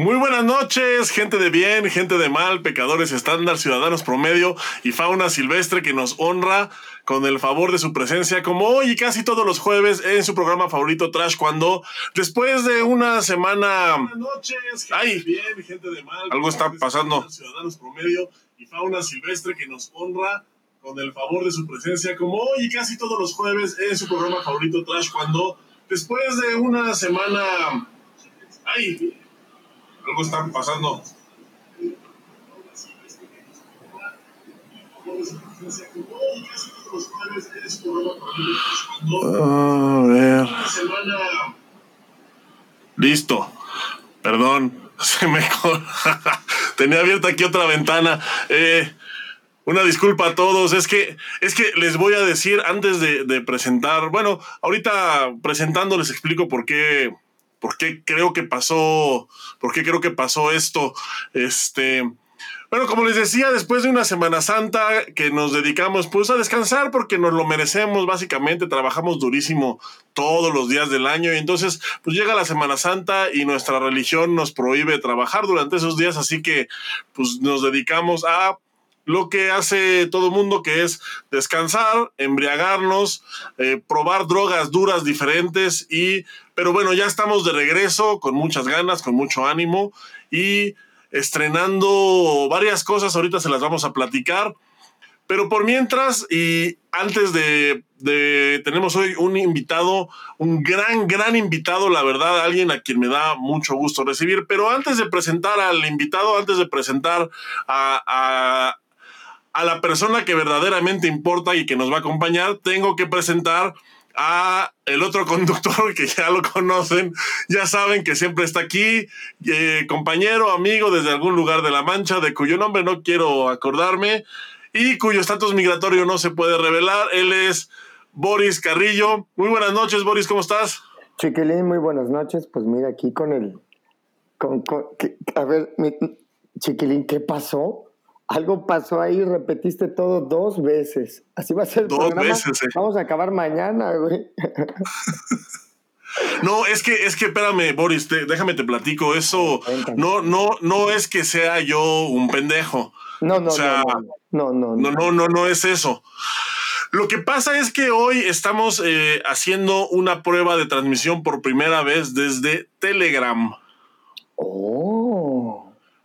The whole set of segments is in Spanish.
Muy buenas noches, gente de bien, gente de mal, pecadores estándar, ciudadanos promedio y fauna silvestre que nos honra con el favor de su presencia, como hoy y casi todos los jueves en su programa favorito Trash, cuando después de una semana... Buenas noches, gente Ay, de bien, gente de mal, algo está pasando. Ciudadanos promedio y fauna silvestre que nos honra con el favor de su presencia, como hoy y casi todos los jueves en su programa favorito Trash, cuando después de una semana... Ay, algo está pasando. A ver. Listo. Perdón. Se me tenía abierta aquí otra ventana. Eh, una disculpa a todos. Es que, es que les voy a decir antes de, de presentar. Bueno, ahorita presentando les explico por qué ¿Por qué creo que pasó? ¿Por qué creo que pasó esto? Este. Bueno, como les decía, después de una Semana Santa que nos dedicamos pues a descansar porque nos lo merecemos, básicamente trabajamos durísimo todos los días del año y entonces pues llega la Semana Santa y nuestra religión nos prohíbe trabajar durante esos días, así que pues nos dedicamos a lo que hace todo mundo, que es descansar, embriagarnos, eh, probar drogas duras diferentes y, pero bueno, ya estamos de regreso con muchas ganas, con mucho ánimo y estrenando varias cosas, ahorita se las vamos a platicar. Pero por mientras, y antes de, de, tenemos hoy un invitado, un gran, gran invitado, la verdad, alguien a quien me da mucho gusto recibir. Pero antes de presentar al invitado, antes de presentar a, a la persona que verdaderamente importa y que nos va a acompañar, tengo que presentar a el otro conductor que ya lo conocen, ya saben que siempre está aquí, eh, compañero, amigo desde algún lugar de la Mancha, de cuyo nombre no quiero acordarme y cuyo estatus migratorio no se puede revelar. Él es Boris Carrillo. Muy buenas noches, Boris, ¿cómo estás? Chiquilín, muy buenas noches. Pues mira, aquí con el... Con, a ver, Chiquilín, ¿qué pasó? algo pasó ahí, repetiste todo dos veces. Así va a ser el dos. Veces. Eh. Vamos a acabar mañana, güey. No, es que, es que, espérame, Boris, déjame te platico. Eso ah, no, no, no es que sea yo un pendejo. No, no, o sea, no, no, no, no, no, no, no, es eso. Lo que pasa es que hoy estamos eh, haciendo una prueba de transmisión por primera vez desde Telegram. Oh.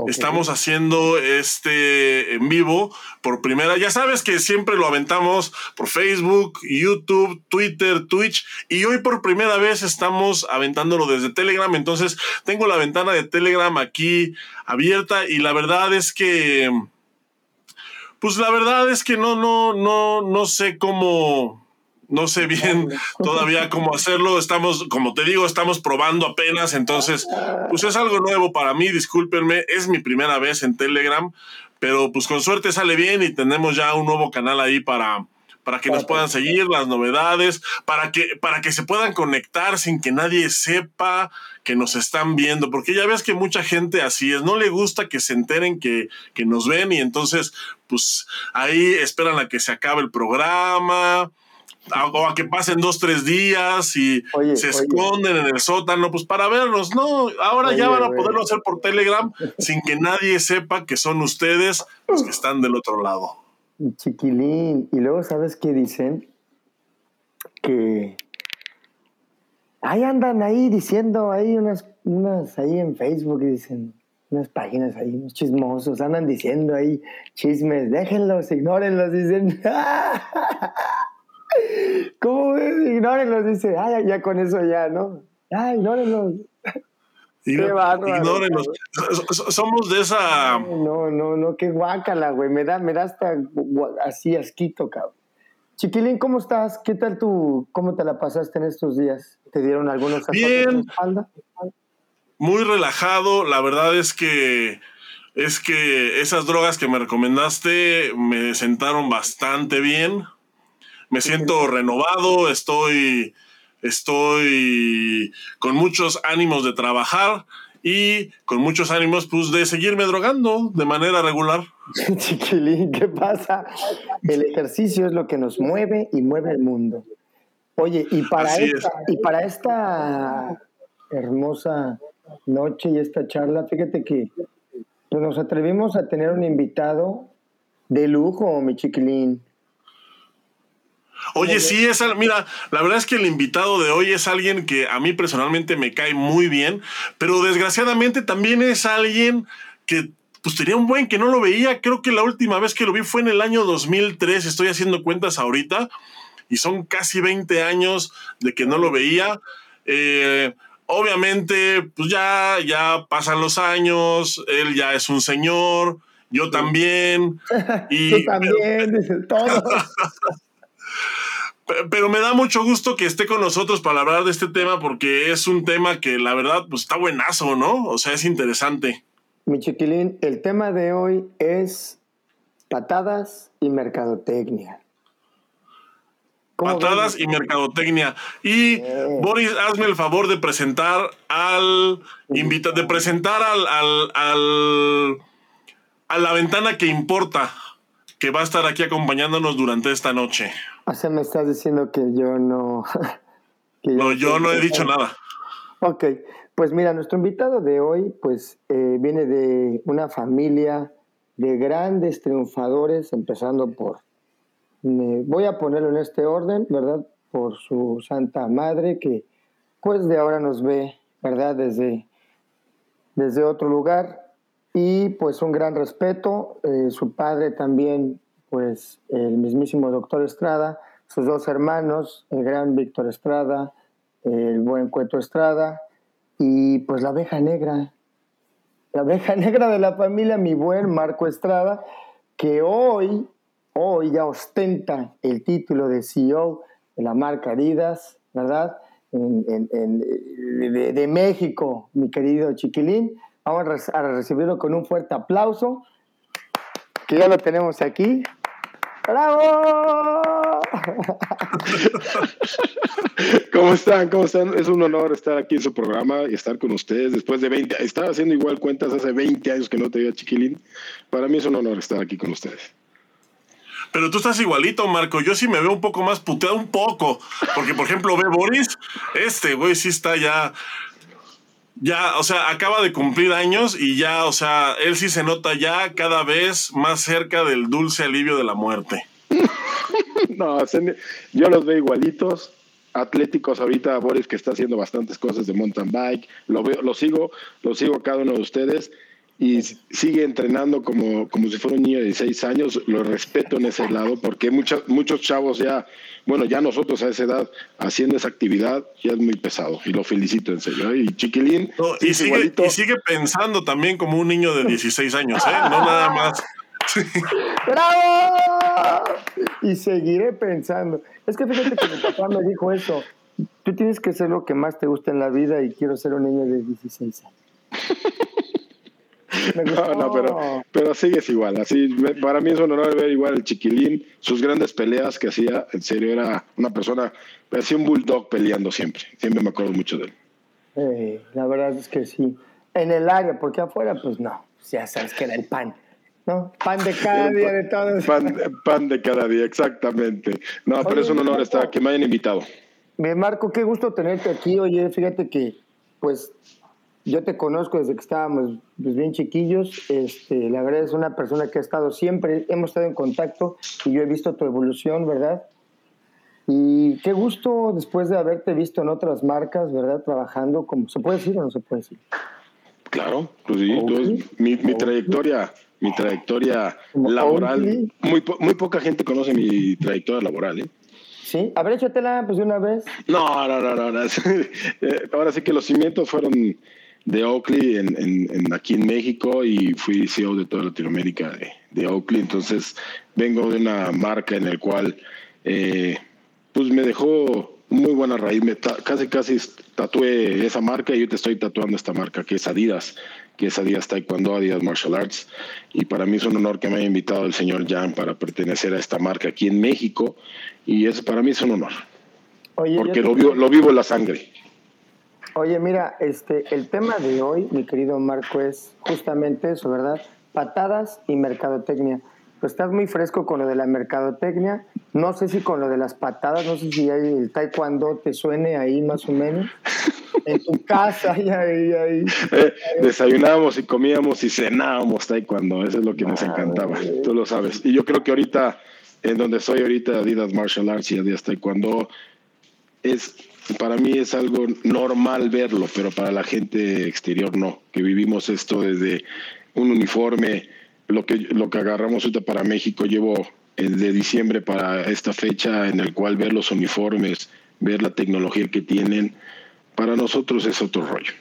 Estamos haciendo este en vivo por primera. Ya sabes que siempre lo aventamos por Facebook, YouTube, Twitter, Twitch. Y hoy por primera vez estamos aventándolo desde Telegram. Entonces tengo la ventana de Telegram aquí abierta. Y la verdad es que. Pues la verdad es que no, no, no, no sé cómo no sé bien todavía cómo hacerlo. Estamos, como te digo, estamos probando apenas. Entonces, pues es algo nuevo para mí. Discúlpenme. Es mi primera vez en Telegram. Pero pues con suerte sale bien y tenemos ya un nuevo canal ahí para, para que nos puedan seguir las novedades, para que, para que se puedan conectar sin que nadie sepa que nos están viendo, porque ya ves que mucha gente así es, no le gusta que se enteren que, que nos ven y entonces pues ahí esperan a que se acabe el programa, o a que pasen dos, tres días y se esconden en el sótano, pues para verlos, no, ahora ya van a poderlo hacer por Telegram sin que nadie sepa que son ustedes los que están del otro lado. Chiquilín, y luego sabes qué dicen? Que ahí andan ahí diciendo, hay unas, unas ahí en Facebook y dicen, unas páginas ahí, unos chismosos, andan diciendo ahí chismes, déjenlos, ignórenlos, dicen. ¿Cómo Ignórenlos, dice. Ay, ya con eso ya, ¿no? Ay, ignórenlos. ignórenlos. Somos de esa. No, no, no, qué guácala, güey. Me da, me da hasta así asquito, cabrón. Chiquilín, ¿cómo estás? ¿Qué tal tú? ¿Cómo te la pasaste en estos días? ¿Te dieron algunos Bien. En espalda? Muy relajado. La verdad es que es que esas drogas que me recomendaste me sentaron bastante bien me siento renovado, estoy, estoy con muchos ánimos de trabajar y con muchos ánimos pues, de seguirme drogando de manera regular. Chiquilín, ¿qué pasa? El ejercicio es lo que nos mueve y mueve el mundo. Oye, y para, esta, y para esta hermosa noche y esta charla. Fíjate que pues, nos atrevimos a tener un invitado de lujo, mi chiquilín. Oye, sí, es, mira, la verdad es que el invitado de hoy es alguien que a mí personalmente me cae muy bien, pero desgraciadamente también es alguien que pues tenía un buen que no lo veía. Creo que la última vez que lo vi fue en el año 2003, estoy haciendo cuentas ahorita, y son casi 20 años de que no lo veía. Eh, obviamente, pues ya, ya pasan los años, él ya es un señor, yo también. Y, Tú también, todos. pero me da mucho gusto que esté con nosotros para hablar de este tema porque es un tema que la verdad pues está buenazo, ¿no? O sea, es interesante. Mi chiquilín, el tema de hoy es patadas y mercadotecnia. Patadas y mercadotecnia. Y eh. Boris, hazme el favor de presentar al invita, de presentar al, al, al a la ventana que importa, que va a estar aquí acompañándonos durante esta noche. O sea, me estás diciendo que yo no. no, yo no he dicho nada. Ok, pues mira, nuestro invitado de hoy, pues eh, viene de una familia de grandes triunfadores, empezando por. voy a ponerlo en este orden, ¿verdad? Por su santa madre, que pues de ahora nos ve, ¿verdad? Desde, desde otro lugar. Y pues un gran respeto. Eh, su padre también pues el mismísimo doctor Estrada, sus dos hermanos, el gran Víctor Estrada, el buen Cueto Estrada, y pues la abeja negra, la abeja negra de la familia, mi buen Marco Estrada, que hoy, hoy ya ostenta el título de CEO de la marca Adidas, ¿verdad? de, México, mi querido Chiquilín. Vamos a recibirlo con un fuerte aplauso, que ya lo tenemos aquí. ¡Bravo! ¿Cómo están? ¿Cómo están? Es un honor estar aquí en su programa y estar con ustedes después de 20. Estaba haciendo igual cuentas hace 20 años que no te veía Chiquilín. Para mí es un honor estar aquí con ustedes. Pero tú estás igualito, Marco. Yo sí me veo un poco más puteado, un poco. Porque, por ejemplo, ve Boris, este güey sí está ya ya, o sea, acaba de cumplir años y ya, o sea, él sí se nota ya cada vez más cerca del dulce alivio de la muerte. no, yo los veo igualitos. Atléticos ahorita, Boris que está haciendo bastantes cosas de mountain bike, lo veo, lo sigo, lo sigo cada uno de ustedes y sigue entrenando como, como si fuera un niño de 16 años, lo respeto en ese lado, porque muchos muchos chavos ya, bueno, ya nosotros a esa edad haciendo esa actividad ya es muy pesado y lo felicito en serio. ¿eh? Y Chiquilín. y, sigue, y, sigue, pensando también como un niño de 16 años, ¿eh? no nada más. ¡Bravo! Y seguiré pensando. Es que fíjate que mi papá me dijo eso. Tú tienes que ser lo que más te gusta en la vida y quiero ser un niño de 16 años. No, no, pero, pero sigues igual. Así, para mí es un honor ver igual el chiquilín, sus grandes peleas que hacía. En serio, era una persona, parecía un bulldog peleando siempre. Siempre me acuerdo mucho de él. Eh, la verdad es que sí. En el área, porque afuera, pues no. Ya sabes que era el pan. ¿no? Pan de cada día de todos. Pan, pan, de cada día, exactamente. No, pero es un honor estar, que me hayan invitado. Me Marco, qué gusto tenerte aquí. Oye, fíjate que, pues, yo te conozco desde que estábamos pues, bien chiquillos. Este, la verdad es una persona que ha estado siempre, hemos estado en contacto y yo he visto tu evolución, ¿verdad? Y qué gusto después de haberte visto en otras marcas, ¿verdad? Trabajando, como se puede decir o no se puede decir. Claro, pues sí, mi, mi trayectoria, mi trayectoria laboral, muy, muy poca gente conoce mi trayectoria laboral, ¿eh? Sí, a ver, échatela pues de una vez. No, no, no, no. Eh, ahora sí que los cimientos fueron de Oakley en, en, aquí en México y fui CEO de toda Latinoamérica de, de Oakley. Entonces vengo de una marca en el cual eh, pues me dejó muy buena raíz. Me casi casi tatué esa marca y yo te estoy tatuando esta marca que es Adidas, que es Adidas Taekwondo, Adidas Martial Arts. Y para mí es un honor que me haya invitado el señor Jan para pertenecer a esta marca aquí en México. Y eso para mí es un honor. porque lo vivo, lo vivo en la sangre. Oye, mira, este, el tema de hoy, mi querido Marco, es justamente eso, ¿verdad? Patadas y mercadotecnia. Pues estás muy fresco con lo de la mercadotecnia. No sé si con lo de las patadas, no sé si el taekwondo te suene ahí más o menos. en tu casa, ahí, ahí, ahí. Eh, desayunábamos y comíamos y cenábamos taekwondo, eso es lo que nos Ah, encantaba, tú lo sabes. Y yo creo que ahorita, en donde soy ahorita, Adidas Martial Arts y Adidas Taekwondo, es, para mí es algo normal verlo, pero para la gente exterior no, que vivimos esto desde un uniforme, lo que, lo que agarramos ahorita para México, llevo el de diciembre para esta fecha en el cual ver los uniformes, ver la tecnología que tienen, para nosotros es otro rollo.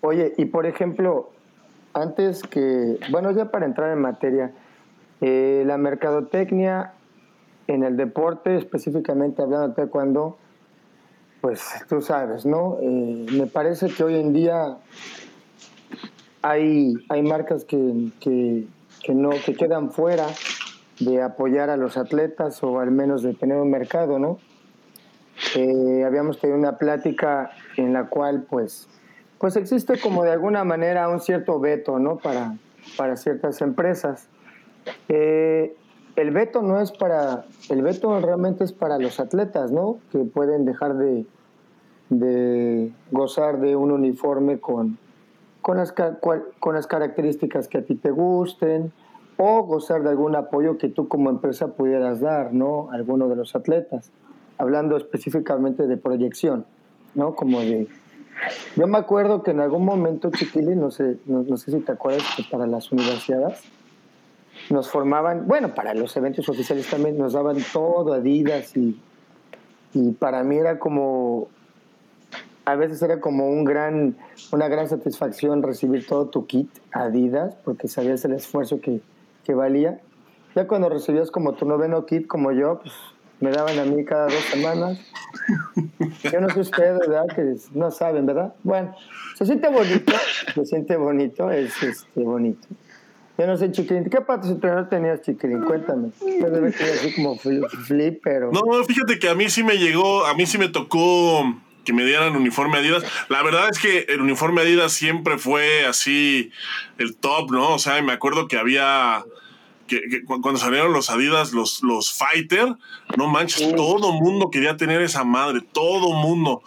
Oye, y por ejemplo, antes que, bueno, ya para entrar en materia, eh, la mercadotecnia en el deporte, específicamente hablando de taekwondo, pues tú sabes, ¿no? Eh, me parece que hoy en día hay, hay marcas que, que, que no, que quedan fuera de apoyar a los atletas o al menos de tener un mercado, ¿no? Eh, habíamos tenido una plática en la cual pues pues existe como de alguna manera un cierto veto no para, para ciertas empresas Eh, el veto no es para el veto realmente es para los atletas no que pueden dejar de, de gozar de un uniforme con con las, con las características que a ti te gusten o gozar de algún apoyo que tú como empresa pudieras dar, ¿no? A alguno de los atletas. Hablando específicamente de proyección, ¿no? Como de... Yo me acuerdo que en algún momento, Chiquili, no sé, no, sé si te acuerdas, para las universidades nos formaban, bueno, para los eventos oficiales también nos daban todo, Adidas, y, y para mí era como a veces era como un gran, una gran satisfacción recibir todo tu kit Adidas, porque sabías el esfuerzo que, que valía. Ya cuando recibías como tu noveno kit, como yo, pues me daban a mí cada dos semanas. Yo no sé ustedes, ¿verdad? Que no saben, ¿verdad? Bueno, se siente bonito, se siente bonito, es este, bonito. Yo no sé, Chiquilín, ¿qué patrocinador tenías, Chiquilín? Cuéntame. Yo debe ser así como flip, flip, pero... No, fíjate que a mí sí me llegó, a mí sí me tocó que me dieran uniforme Adidas. La verdad es que el uniforme Adidas siempre fue así el top, ¿no? O sea, me acuerdo que había que, que cu- cuando salieron los Adidas, los, los Fighter, no manches, todo mundo quería tener esa madre, todo mundo.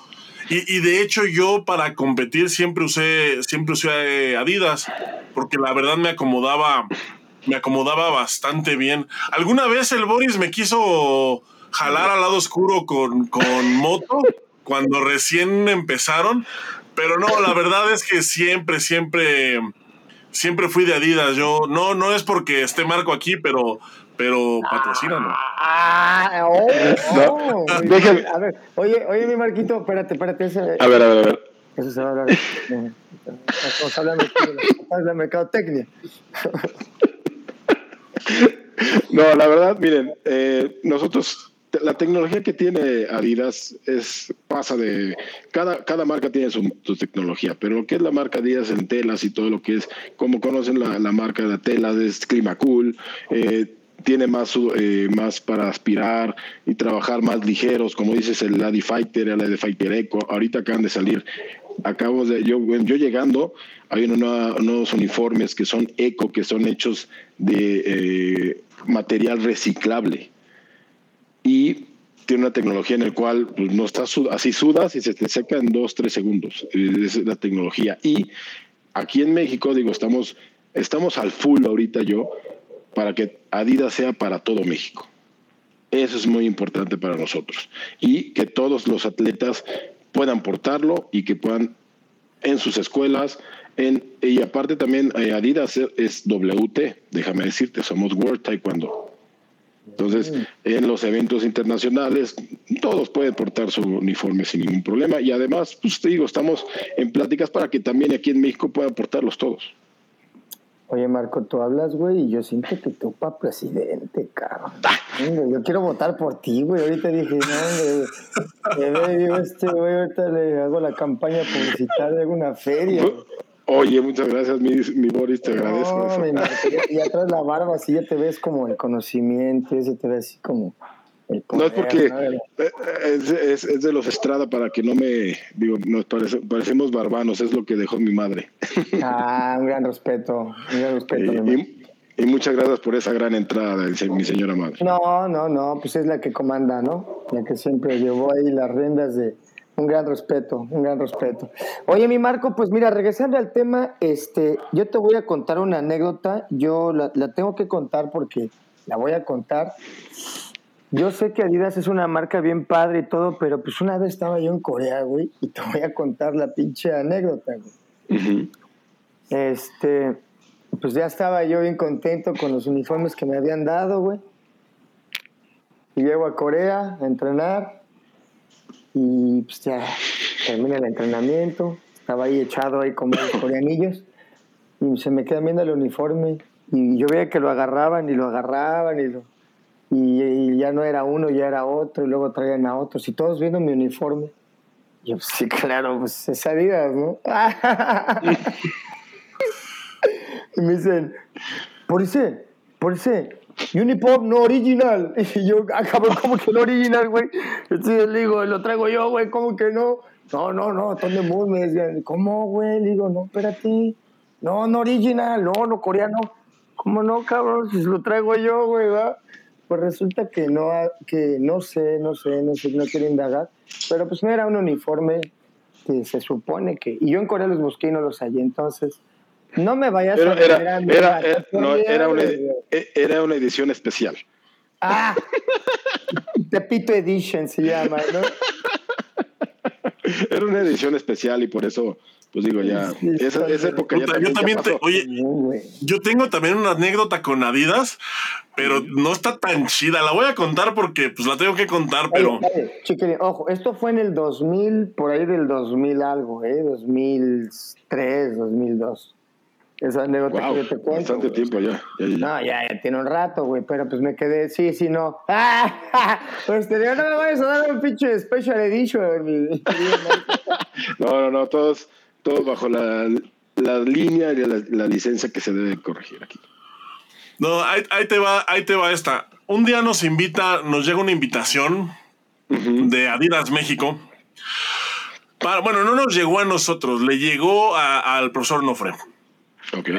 Y, de hecho yo para competir siempre usé, siempre usé eh, Adidas, porque la verdad me acomodaba, me acomodaba bastante bien. Alguna vez el Boris me quiso jalar al lado oscuro con, con moto cuando recién empezaron, pero no, la verdad es que siempre, siempre, siempre fui de Adidas. Yo no, no es porque esté Marco aquí, pero, pero patrocínanos. Ah, oh, oh. No, déjame. A ver, oye, oye, mi Marquito, espérate, espérate. Ese, A ver, a ver, a ver. Eso se va a hablar. Estamos hablando de la- mercadotecnia. No, la verdad, miren, eh, nosotros, la tecnología que tiene Adidas es pasa de cada cada marca tiene su, su tecnología, pero lo que es la marca Adidas en telas y todo lo que es, como conocen la, la marca de telas es Climacool, eh, tiene más eh, más para aspirar y trabajar más ligeros, como dices el Lady Fighter, el Lady Fighter Eco, ahorita acaban de salir acabamos de, yo, yo llegando, hay unos nueva- nuevos uniformes que son eco, que son hechos de eh, material reciclable. Y tiene una tecnología en la cual pues, no estás sud- así sudas y se te seca en dos, tres segundos. Eh, Esa es la tecnología. Y aquí en México, digo, estamos, estamos al full ahorita yo para que Adidas sea para todo México. Eso es muy importante para nosotros. Y que todos los atletas puedan portarlo y que puedan en sus escuelas. En, y aparte también eh, Adidas es WT, déjame decirte, somos World Taekwondo. Entonces, en los eventos internacionales, todos pueden portar su uniforme sin ningún problema. Y además, pues te digo, estamos en pláticas para que también aquí en México puedan portarlos todos. Oye, Marco, tú hablas, güey, y yo siento que tú para presidente, cabrón. Hombre, Yo quiero votar por ti, güey. Ahorita dije, no, hombre, este, güey, ahorita le hago la campaña publicitaria de alguna feria. Oye, muchas gracias, mi, mi Boris, te agradezco eso. mi Marco, y atrás la barba, así ya te ves como el conocimiento, ese te ves así como No es porque ¿no? eh, es, es- es de los Estrada para que no me digo, nos parece- parecemos barbanos, es lo que dejó mi madre. Ah, un gran respeto, un gran respeto. mi Marco. Y, y muchas gracias por esa gran entrada, mi señora madre. No, no, no, pues es la que comanda, ¿no? La que siempre llevó ahí las riendas de un gran respeto, un gran respeto. Oye, mi Marco, pues mira, regresando al tema, este, yo te voy a contar una anécdota. Yo la, la tengo que contar porque la voy a contar. Yo sé que Adidas es una marca bien padre y todo, pero pues una vez estaba yo en Corea, güey, y te voy a contar la pinche anécdota, güey. Ujú. Este, pues ya estaba yo bien contento con los uniformes que me habían dado, güey. Y llego a Corea a entrenar y pues ya termina el entrenamiento. Estaba ahí echado ahí como los coreanillos y se me queda viendo el uniforme y yo veía que lo agarraban y lo agarraban y lo y, y ya no era uno, ya era otro y luego traían a otros y todos viendo mi uniforme. Y yo, pues, sí, claro, pues es Adidas, ¿no? Y me dicen, por ese, por ese, Unipop no original. Y yo, ah, cabrón, ¿cómo que no original, güey? Entonces le digo, lo traigo yo, güey, ¿cómo que no? No, no, no, Tony Moon me decían, ¿cómo, güey? Le digo, no, espérate. No, no original, no, no coreano. ¿Cómo no, cabrón? Si lo traigo yo, güey, ¿va? Pues resulta que no, que no sé, no sé, no sé, no quiero indagar. Pero pues no era un uniforme que se supone que... Y yo en Corea los busqué y no los hallé, entonces... No me vayas Pero a era, a era, era- no, era, una, e- era una edición especial. Ah, Tepito Edition se llama, ¿no? Era una edición especial y por eso, pues digo, ya. Esa, esa época ya yo también, ya te, oye, yo tengo también una anécdota con Adidas, pero no está tan chida. La voy a contar porque pues la tengo que contar, pero Oye, ojo, esto fue en el 2000, por ahí del 2000 algo, ¿eh? 2003, 2002. Esa anécdota Wow, que yo te cuento. bastante tiempo ya. ya, ya. No, ya, ya tiene un rato, güey, pero pues me quedé, sí, sí, no. ¡Ah! Pues te digo, no me vayas a dar un pinche special edition. No, no, no, todos, todos bajo la, la línea y la, la licencia que se debe corregir aquí. no, ahí, ahí te va, ahí te va esta. Un día nos invita, nos llega una invitación de Adidas México. Para, bueno, no nos llegó a nosotros, le llegó a- al profesor Nofre.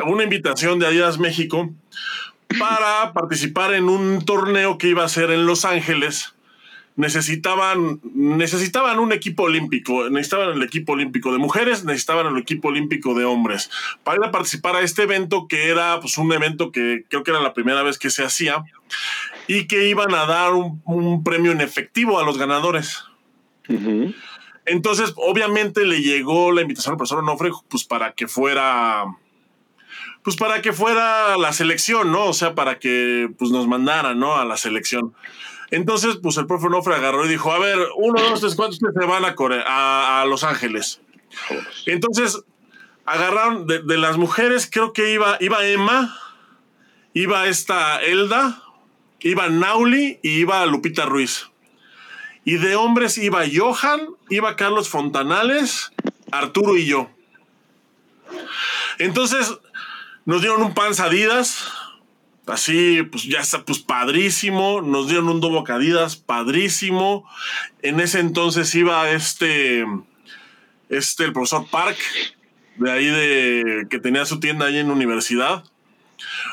Una invitación de Adidas México para participar en un torneo que iba a ser en Los Ángeles. Necesitaban, necesitaban un equipo olímpico, necesitaban el equipo olímpico de mujeres, necesitaban el equipo olímpico de hombres para ir a participar a este evento que era pues, un evento que creo que era la primera vez que se hacía y que iban a dar un, un premio en efectivo a los ganadores. Entonces, obviamente le llegó la invitación al profesor Onofre pues para que fuera pues para que fuera la selección, ¿no? O sea, para que pues nos mandaran, ¿no? A la selección. Entonces, pues el profe Onofre agarró y dijo, a ver, uno, dos, tres, cuatro, ustedes se van a, a, Los Ángeles. Entonces, agarraron de, las mujeres, creo que iba, iba Emma, iba esta Elda, iba Nauli y iba Lupita Ruiz. Y de hombres iba Johan, iba Carlos Fontanales, Arturo y yo. Entonces nos dieron un pan Adidas, así, pues ya está, pues padrísimo. Nos dieron un dobo Adidas, padrísimo. En ese entonces iba este, este, el profesor Park, de ahí de, que tenía su tienda ahí en la universidad.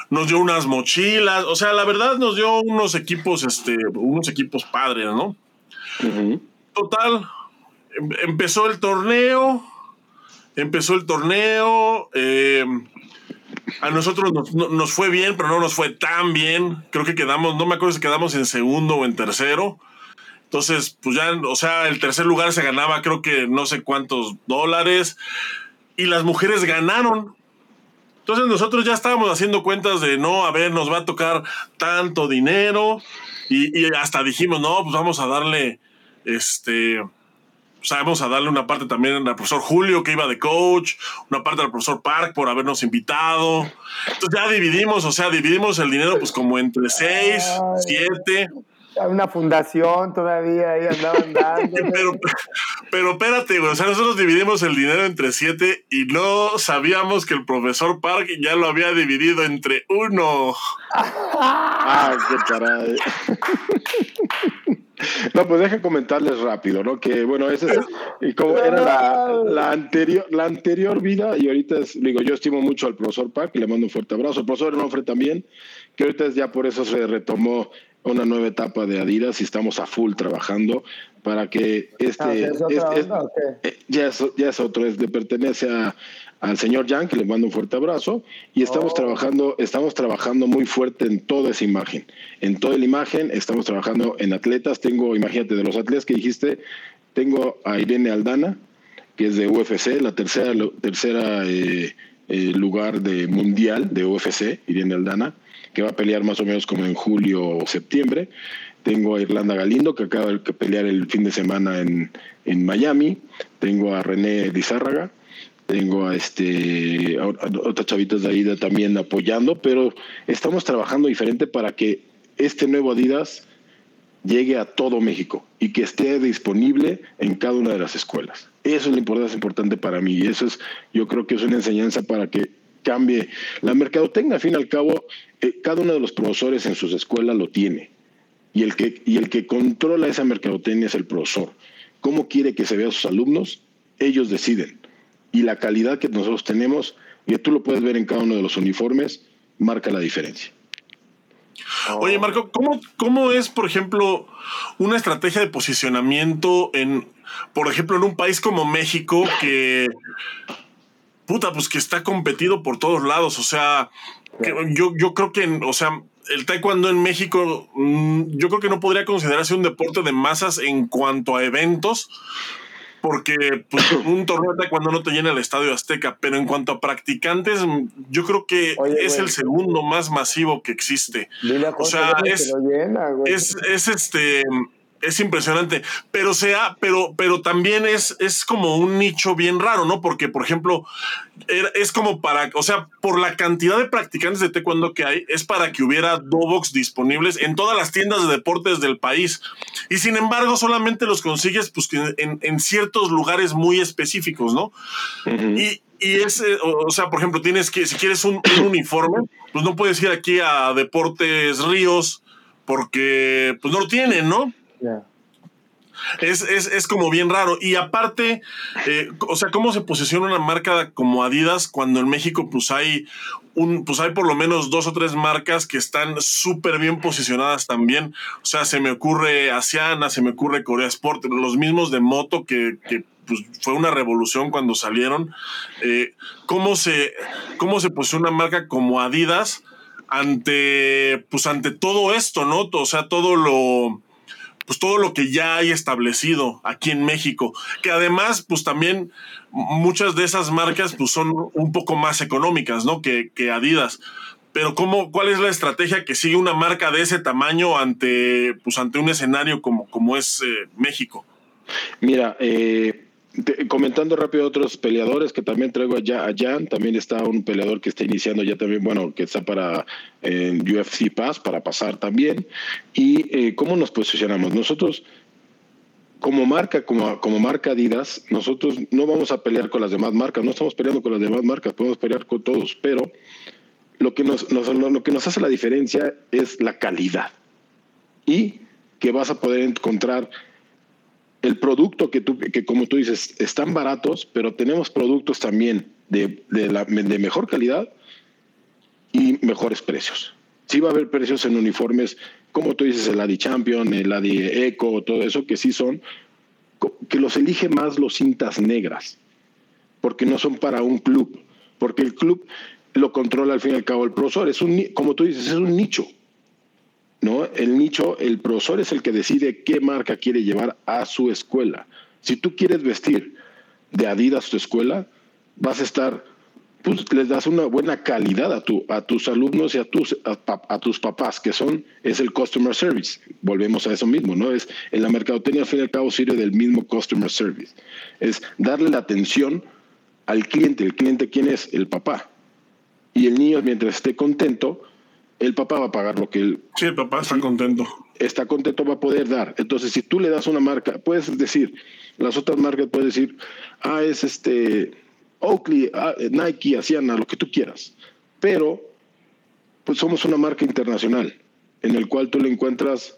Nos dio unas mochilas, o sea, la verdad nos dio unos equipos, este, unos equipos padres, ¿no? Total, em- empezó el torneo, empezó el torneo, eh, a nosotros nos, no- nos fue bien, pero no nos fue tan bien, creo que quedamos, no me acuerdo si quedamos en segundo o en tercero, entonces, pues ya, o sea, el tercer lugar se ganaba creo que no sé cuántos dólares, y las mujeres ganaron. Entonces nosotros ya estábamos haciendo cuentas de no, a ver, nos va a tocar tanto dinero. Y, y hasta dijimos, no, pues vamos a darle, este, vamos a darle una parte también al profesor Julio, que iba de coach, una parte al profesor Park por habernos invitado. Entonces ya dividimos, o sea, dividimos el dinero pues como entre seis, Ay. siete. Una fundación todavía ahí andaban dando. Pero, pero espérate, güey, o sea, nosotros dividimos el dinero entre siete y no sabíamos que el profesor Park ya lo había dividido entre uno. Ah, qué caray. No, pues dejen comentarles rápido, ¿no? Que bueno, esa es, y como era la, la anterior, la anterior vida, y ahorita es, digo, yo estimo mucho al profesor Pac, le mando un fuerte abrazo, al profesor Enofre también, que ahorita es ya por eso se retomó una nueva etapa de Adidas y estamos a full trabajando. para que este Ah, ¿es otra es- es- onda o qué? eh, ya es, ya es otro, es, le pertenece a- al señor Jan, que le mando un fuerte abrazo, y estamos Oh. trabajando, estamos trabajando muy fuerte en toda esa imagen. En toda la imagen, estamos trabajando en atletas. Tengo, imagínate, de los atletas que dijiste, tengo a Irene Aldana, que es de UFC, la tercera, tercera eh, eh, lugar de mundial de UFC, Irene Aldana, que va a pelear más o menos como en julio o septiembre. Tengo a Irlanda Galindo, que acaba de pelear el fin de semana en, en Miami. Tengo a René Lizárraga. Tengo a este otras chavitas de ahí también apoyando, pero estamos trabajando diferente para que este nuevo Adidas llegue a todo México y que esté disponible en cada una de las escuelas. Eso es lo importante, importante para mí y eso es, yo creo que es una enseñanza para que cambie la mercadotecnia. Al fin y al cabo, eh, cada uno de los profesores en sus escuelas lo tiene y el que y el que controla esa mercadotecnia es el profesor. ¿Cómo quiere que se vea a sus alumnos? Ellos deciden. Y la calidad que nosotros tenemos, y tú lo puedes ver en cada uno de los uniformes, marca la diferencia. Oye, Marco, ¿cómo, ¿cómo es, por ejemplo, una estrategia de posicionamiento en, por ejemplo, en un país como México que, puta, pues que está competido por todos lados? O sea, que yo, yo creo que, o sea, el taekwondo en México, mm, yo creo que no podría considerarse un deporte de masas en cuanto a eventos, porque pues, un torneo de taekwondo no te llena el estadio Azteca, pero en cuanto a practicantes, yo creo que Oye, es güey. el segundo más masivo que existe. Dile a O sea, Gómez es- que lo llena, güey. Es, es este. Es impresionante, pero sea, pero, pero también es, es como un nicho bien raro, ¿no? Porque, por ejemplo, es como para, o sea, por la cantidad de practicantes de taekwondo que hay, es para que hubiera Dobox disponibles en todas las tiendas de deportes del país. Y sin embargo, solamente los consigues pues, en, en ciertos lugares muy específicos, ¿no? Y, y es, eh, o o sea, por ejemplo, tienes que, si quieres un, un uniforme, pues no puedes ir aquí a Deportes Ríos porque pues no lo tienen, ¿no? Es, es, es como bien raro. Y aparte, eh, o sea, ¿cómo se posiciona una marca como Adidas cuando en México pues hay un, pues hay por lo menos dos o tres marcas que están súper bien posicionadas también. O sea, se me ocurre Asiana, se me ocurre Corea Sport, los mismos de moto que, que pues, fue una revolución cuando salieron. Eh, ¿cómo, se, ¿Cómo se posiciona una marca como Adidas ante, pues, ante todo esto, ¿no? O sea, todo lo pues todo lo que ya hay establecido aquí en México, que además pues también muchas de esas marcas pues son un poco más económicas, ¿no? Que, que Adidas. Pero ¿cómo, ¿cuál es la estrategia que sigue una marca de ese tamaño ante, pues, ante un escenario como, como es eh, México? Mira, eh, te- comentando rápido otros peleadores que también traigo allá, a Jan, también está un peleador que está iniciando ya también, bueno, que está para en UFC Pass, para pasar también. ¿Y eh, cómo nos posicionamos? Nosotros, como marca, como, como marca Adidas, nosotros no vamos a pelear con las demás marcas, no estamos peleando con las demás marcas, podemos pelear con todos, pero lo que nos, nos- lo que nos hace la diferencia es la calidad y que vas a poder encontrar el producto que tú, que como tú dices, están baratos, pero tenemos productos también de, de, mejor calidad y mejores precios. Sí va a haber precios en uniformes, como tú dices, el Adi Champion, el Adi Eco, todo eso, que sí son, que los elige más los cintas negras, porque no son para un club, porque el club lo controla al fin y al cabo el profesor, es un, como tú dices, es un nicho. ¿No? El nicho, el profesor es el que decide qué marca quiere llevar a su escuela. Si tú quieres vestir de Adidas tu escuela, vas a estar, pues les das una buena calidad a, tu, a tus alumnos y a tus, a, tus papás, que son, es el customer service. Volvemos a eso mismo, ¿no? Es, en la mercadotecnia al fin y al cabo sirve del mismo customer service. Es darle la atención al cliente. ¿El cliente quién es? El papá. Y el niño, mientras esté contento, el papá va a pagar lo que él Sí, el papá está contento. está contento va a poder dar. Entonces, si tú le das una marca, puedes decir, las otras marcas puedes decir, ah, es este Oakley, ah, Nike, Asiana, lo que tú quieras. Pero, pues somos una marca internacional, en el cual tú le encuentras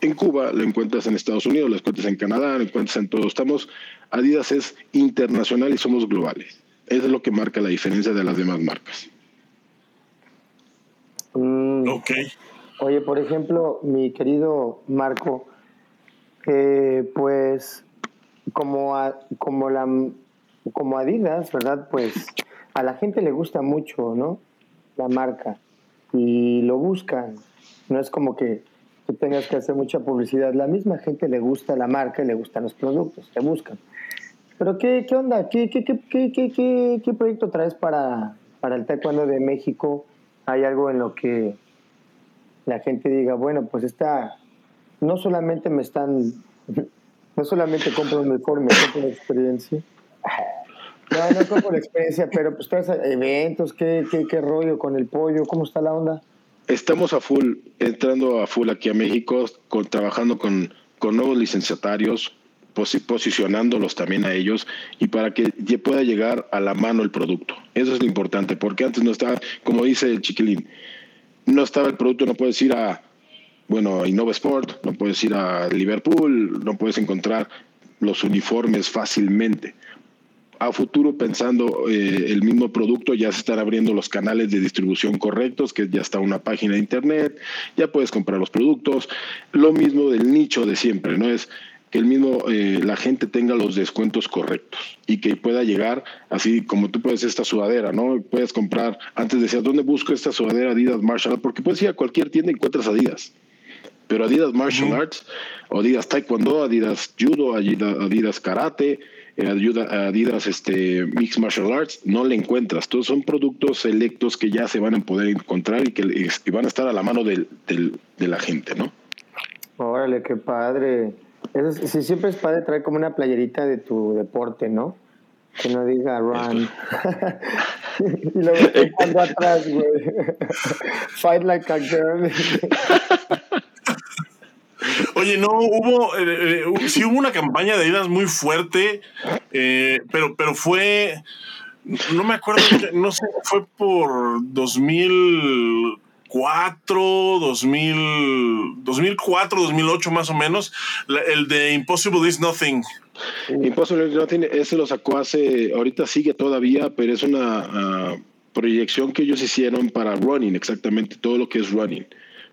en Cuba, lo encuentras en Estados Unidos, lo encuentras en Canadá, lo encuentras en todo. Estamos, Adidas es internacional y somos globales. Eso es lo que marca la diferencia de las demás marcas. Mm, Ok. Oye, por ejemplo, mi querido Marco, Eh, pues como, como, la, como Adidas, ¿verdad? Pues a la gente le gusta mucho, ¿no? La marca y lo buscan. No es como que tú tengas que hacer mucha publicidad. La misma gente le gusta la marca y le gustan los productos, te buscan. Pero ¿qué, qué onda? ¿Qué, qué, qué, qué, qué proyecto traes para, para el taekwondo de México? ¿Hay algo en lo que la gente diga, bueno, pues está, no solamente me están, no solamente compro un uniforme, compro la experiencia. No, no compro la experiencia, pero pues traes eventos, ¿qué, qué, qué rollo con el pollo? ¿Cómo está la onda? Estamos a full, entrando a full aquí a México, con, trabajando con, con nuevos licenciatarios, posicionándolos también a ellos y para que pueda llegar a la mano el producto. Eso es lo importante, porque antes no estaba, como dice el chiquilín, no estaba el producto, no puedes ir a, bueno, Innova Sport, no puedes ir a Liverpool, no puedes encontrar los uniformes fácilmente. A futuro, pensando eh, el mismo producto, ya se están abriendo los canales de distribución correctos, que ya está una página de internet, ya puedes comprar los productos. Lo mismo del nicho de siempre, ¿no? Es que el mismo, eh, la gente tenga los descuentos correctos y que pueda llegar así como tú puedes esta sudadera, ¿no? Puedes comprar, antes decías, ¿dónde busco esta sudadera Adidas Martial Arts? Porque puedes ir a cualquier tienda y encuentras Adidas. Pero Adidas Martial Arts, o Adidas Taekwondo, Adidas Judo, Adidas, Karate, eh, Adidas este, Mixed Martial Arts, no le encuentras. Todos son productos selectos que ya se van a poder encontrar y que van a estar a la mano del, de la gente, ¿no? Órale, qué padre. Eso, sí, siempre es padre traer como una playerita de tu deporte, ¿no? Que no diga run. y luego cuando atrás, güey. Fight like a girl. Oye, no, hubo, eh, eh, sí hubo una campaña de Adidas muy fuerte, eh, pero, pero fue, no me acuerdo, no sé, fue por 2000, 2004, 2000, 2004, 2008 más o menos, el de Impossible is Nothing. Impossible is Nothing, ese lo sacó hace, ahorita sigue todavía, pero es una ah, proyección que ellos hicieron para running, exactamente, todo lo que es running.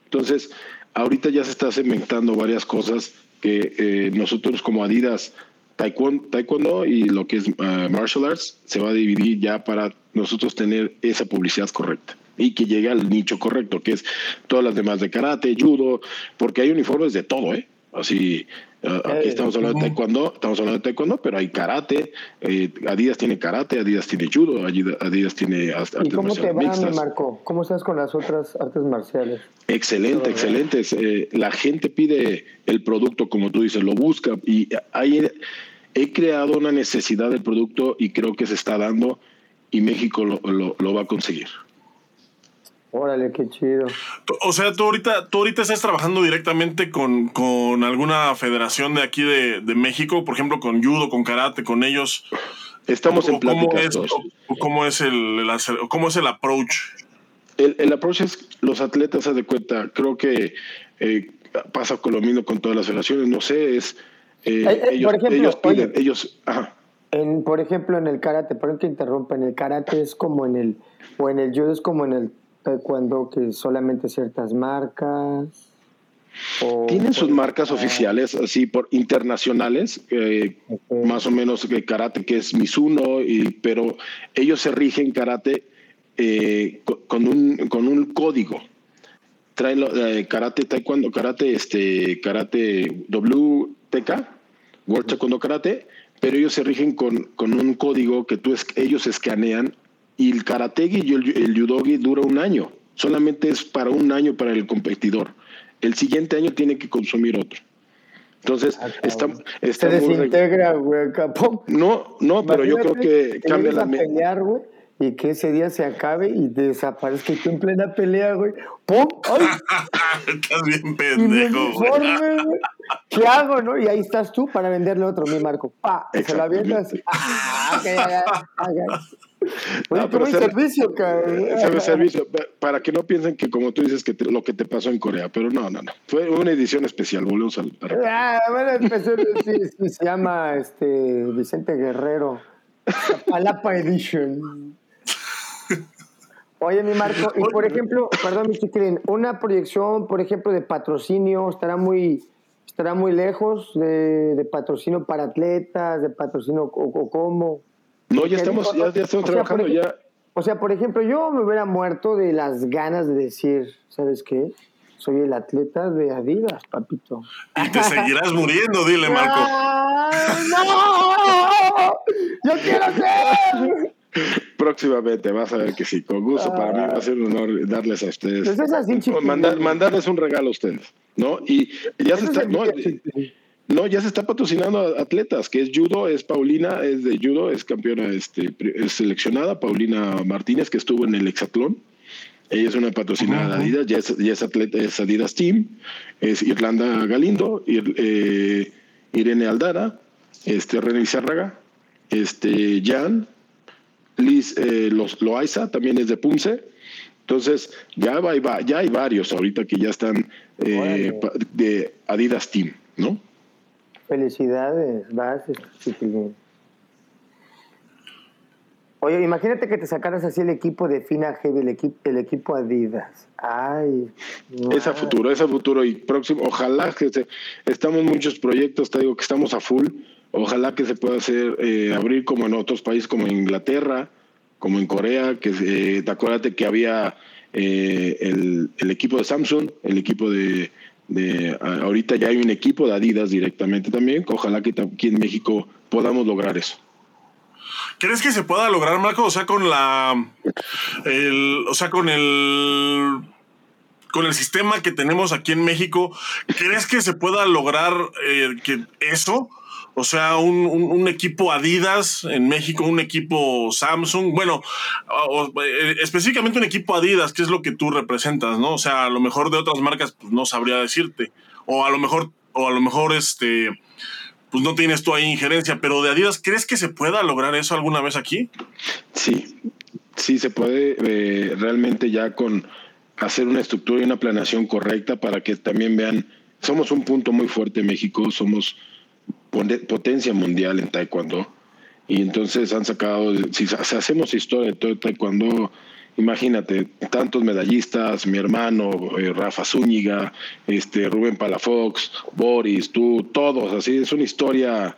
Entonces, ahorita ya se está segmentando varias cosas que eh, nosotros como Adidas taekwondo, y lo que es ah, martial arts se va a dividir ya para nosotros tener esa publicidad correcta y que llegue al nicho correcto, que es todas las demás de karate, judo, porque hay uniformes de todo, ¿eh? Así, aquí eh, estamos hablando de taekwondo, estamos hablando de taekwondo, pero hay karate, eh, Adidas tiene karate, Adidas tiene judo, Adidas tiene artes ¿Y cómo te va, Marco? ¿Cómo estás con las otras artes marciales? Excelente, excelente. Eh, la gente pide el producto, como tú dices, lo busca y hay, he creado una necesidad del producto y creo que se está dando y México lo, lo va a conseguir. Órale, qué chido. O sea, tú ahorita, tú ahorita estás trabajando directamente con, con alguna federación de aquí de, de, México, por ejemplo, con judo, con karate, con ellos. Estamos en pláticas. ¿Cómo es, cómo es el, cómo es el approach? El, el, approach es los atletas, se de cuenta, creo que eh, pasa con lo mismo con todas las federaciones, no sé, es eh, ellos, ellos, piden, ellos, ajá. En, por ejemplo, en el karate, perdón que interrumpa, en el karate es como en el, o en el judo es como en el cuando que solamente ciertas marcas? Tienen sus marcas oficiales, así por internacionales, eh, más o menos que karate, que es Mizuno, y, pero ellos se rigen karate eh, con, un, con un código. Traen eh, karate, taekwondo, karate, este, karate WTK, World Taekwondo Karate, pero ellos se rigen con, con un código que tú es, ellos escanean y el karategi y el, yudogi dura un año. Solamente es para un año para el competidor. El siguiente año tiene que consumir otro. Entonces, ah, está, Se desintegra, güey, No, no, pero yo creo que, cambia la... Pelear, güey, y que ese día se acabe y desaparezca y tú en plena pelea, güey. ¡Pum! ¡Ay! estás bien pendejo, güey. ¿Qué hago, no? Y ahí estás tú para venderle otro, mi Marco. ¡Pa! Se lo avientas. ¡Ah! Ya, no, pero servicio, servicio, para que no piensen que como tú dices que lo que te pasó en Corea, pero no, no, no. Fue una edición especial, volvemos al. Ah, bueno, sí, se llama este Vicente Guerrero. Palapa Edition. Oye, mi Marco, y por ejemplo, perdón, mi chiquilín, una proyección, por ejemplo, de patrocinio, estará muy estará muy lejos de, de patrocinio para atletas, de patrocinio o, o cómo. No, ya estamos, ya, ya estamos O sea, trabajando, ejemplo- ya. O sea, por ejemplo, yo me hubiera muerto de las ganas de decir, ¿sabes qué? Soy el atleta de Adidas, papito. Y te seguirás muriendo, dile, Marco. ¡Ay, ¡No! ¡Yo quiero ser! Próximamente, vas a ver que sí, con gusto. Para mí va a ser un honor darles a ustedes. Pues es así, mandar- mandarles un regalo a ustedes, ¿no? Y ya se está, es no, el- no, ya se está patrocinando a atletas, que es judo, es Paulina, es de judo, es campeona, este, es seleccionada, Paulina Martínez, que estuvo en el hexatlón. Ella es una patrocinada de Adidas, ya es, ya es atleta, es Adidas Team, es Irlanda Galindo, Ir- eh, Irene Aldara, este, René Zárraga, este, Jan, Liz eh, los, Loaiza también es de Punce. Entonces, ya, va, ya hay varios ahorita que ya están eh, de Adidas Team, ¿no? Felicidades, vas, chiquilín. Oye, imagínate que te sacaras así el equipo de Fina Heavy, el, equipo el equipo Adidas. Ay. Es a futuro, es futuro y próximo. Ojalá que se, estamos muchos proyectos, te digo que estamos a full. Ojalá que se pueda hacer, eh, abrir como en otros países, como en Inglaterra, como en Corea, que eh, te acuérdate que había eh, el equipo de Samsung, el equipo de, de ahorita ya hay un equipo de Adidas directamente también. Ojalá que aquí en México podamos lograr eso. ¿Crees que se pueda lograr, Marco? O sea, con la. El, o sea, con el. Con el sistema que tenemos aquí en México, ¿crees que se pueda lograr eh, que eso? O sea, un, un- un equipo Adidas en México, un equipo Samsung. Bueno, o- eh, específicamente un equipo Adidas, que es lo que tú representas, ¿no? O sea, a lo mejor de otras marcas, pues no sabría decirte. O a lo mejor, o a lo mejor este pues no tienes tú ahí injerencia, pero de Adidas, ¿crees que se pueda lograr eso alguna vez aquí? Sí, sí se puede eh, realmente ya con hacer una estructura y una planeación correcta para que también vean, somos un punto muy fuerte en México, somos potencia mundial en taekwondo y entonces han sacado, si, hacemos historia de todo taekwondo, imagínate, tantos medallistas, mi hermano, eh, Rafa Zúñiga, este, Rubén Palafox, Boris, tú, todos, así es una historia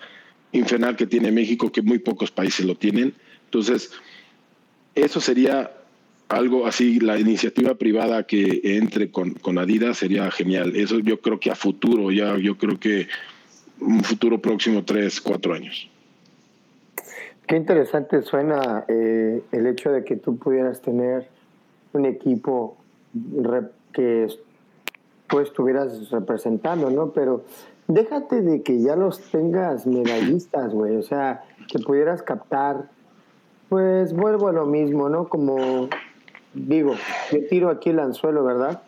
infernal que tiene México que muy pocos países lo tienen. Entonces, eso sería algo así, la iniciativa privada que entre con, con Adidas sería genial. Eso yo creo que a futuro, ya yo creo que un futuro próximo, tres, cuatro años. Qué interesante suena eh, el hecho de que tú pudieras tener un equipo que tú estuvieras representando, ¿no? Pero déjate de que ya los tengas medallistas, güey. O sea, que pudieras captar. Pues vuelvo a lo mismo, ¿no? Como digo, yo tiro aquí el anzuelo, ¿verdad?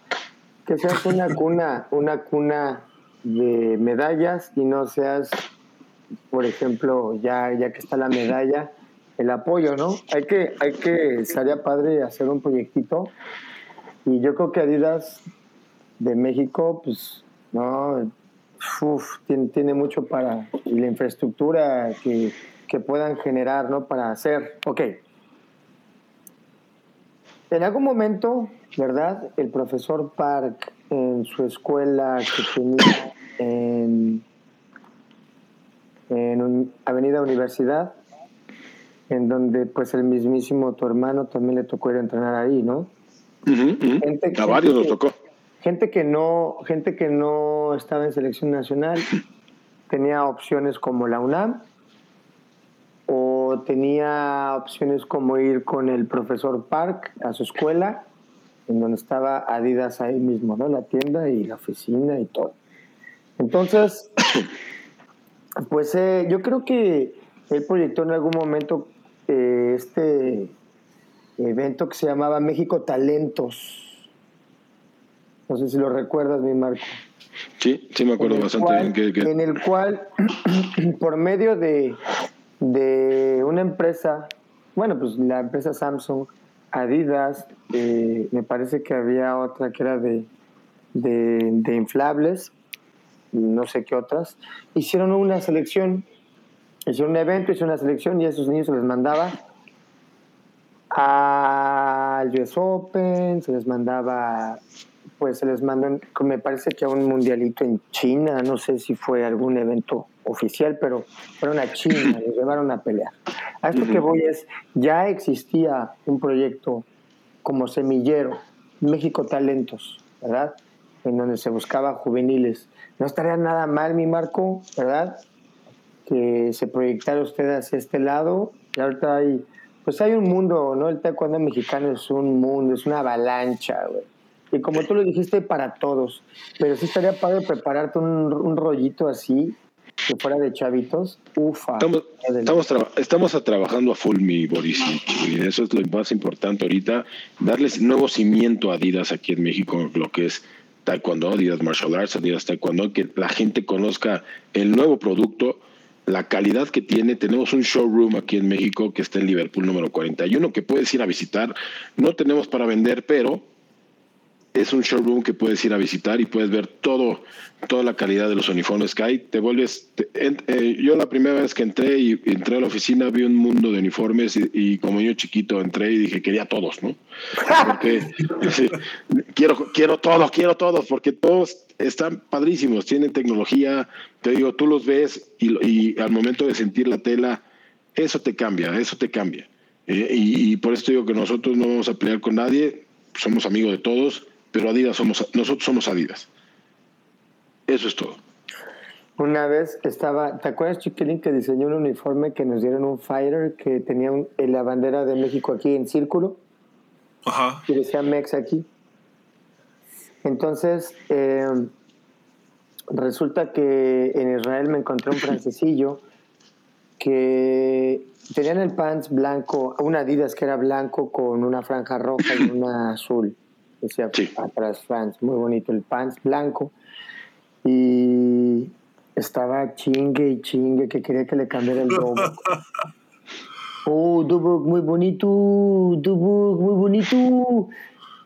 Que seas una cuna, una cuna de medallas y no seas por ejemplo, ya, ya que está la medalla, el apoyo, ¿no? Hay que, hay que, estaría padre hacer un proyectito. Y yo creo que Adidas de México, pues, no, uf, tiene, tiene mucho para, la infraestructura que, que puedan generar, ¿no? Para hacer, ok. En algún momento, ¿verdad? El profesor Park en su escuela que tenía en en un- Avenida Universidad, en donde pues el mismísimo tu hermano también le tocó ir a entrenar ahí, ¿no? Gente- a varios nos tocó. Gente que no, gente que no estaba en selección nacional tenía opciones como la UNAM o tenía opciones como ir con el profesor Park a su escuela, en donde estaba Adidas ahí mismo, ¿no? La tienda y la oficina y todo. Entonces, pues eh, yo creo que él proyectó en algún momento eh, este evento que se llamaba México Talentos. No sé si lo recuerdas, mi Marco. Sí, sí me acuerdo bastante cual- bien. Que, que- En el cual, por medio de, de una empresa, bueno, pues la empresa Samsung, Adidas, eh, me parece que había otra que era de, de, de inflables, no sé qué otras, hicieron una selección, hicieron un evento, hicieron una selección y a esos niños se les mandaba al US Open, se les mandaba pues se les mandó, me parece que a un mundialito en China, no sé si fue algún evento oficial, pero fueron a China, les llevaron a pelear. A esto que voy es, ya existía un proyecto como semillero, México Talentos, ¿verdad? En donde se buscaba juveniles. No estaría nada mal, mi Marco, ¿verdad? Que se proyectara usted hacia este lado. Y ahorita hay, pues hay un mundo, ¿no? El taekwondo mexicano es un mundo, es una avalancha, güey. Y como tú lo dijiste, para todos. Pero sí estaría padre prepararte un, un rollito así, que fuera de chavitos. Ufa. Estamos, estamos, estamos trabajando a full, mi Boris. Y eso es lo más importante ahorita. Darles nuevo cimiento a Adidas aquí en México, lo que es Taekwondo, Adidas Martial Arts, Adidas Taekwondo, que la gente conozca el nuevo producto, la calidad que tiene. Tenemos un showroom aquí en México que está en Liverpool número 41 que puedes ir a visitar. No tenemos para vender, pero es un showroom que puedes ir a visitar y puedes ver todo, toda la calidad de los uniformes que hay. Te vuelves, eh, yo la primera vez que entré y entré a la oficina vi un mundo de uniformes y, como yo chiquito entré y dije quería todos, ¿no? Porque quiero, quiero todos, quiero todos, porque todos están padrísimos, tienen tecnología, te digo, tú los ves y, al momento de sentir la tela, eso te cambia, eso te cambia. Eh, y, y por esto digo que nosotros no vamos a pelear con nadie, somos amigos de todos pero Adidas somos, nosotros somos Adidas. Eso es todo. Una vez estaba, ¿te acuerdas, Chiquilín, que diseñó un uniforme que nos dieron un fighter que tenía la bandera de México aquí en círculo? Ajá. Y decía Mex aquí. Entonces, eh, resulta que en Israel me encontré un francesillo que tenían el pants blanco, una Adidas que era blanco con una franja roja y una azul decía atrás France, muy bonito el pants blanco. Y estaba chingue y chingue que quería que le cambiara el logo. Oh, Dubuk, muy bonito, Dubuk, muy bonito.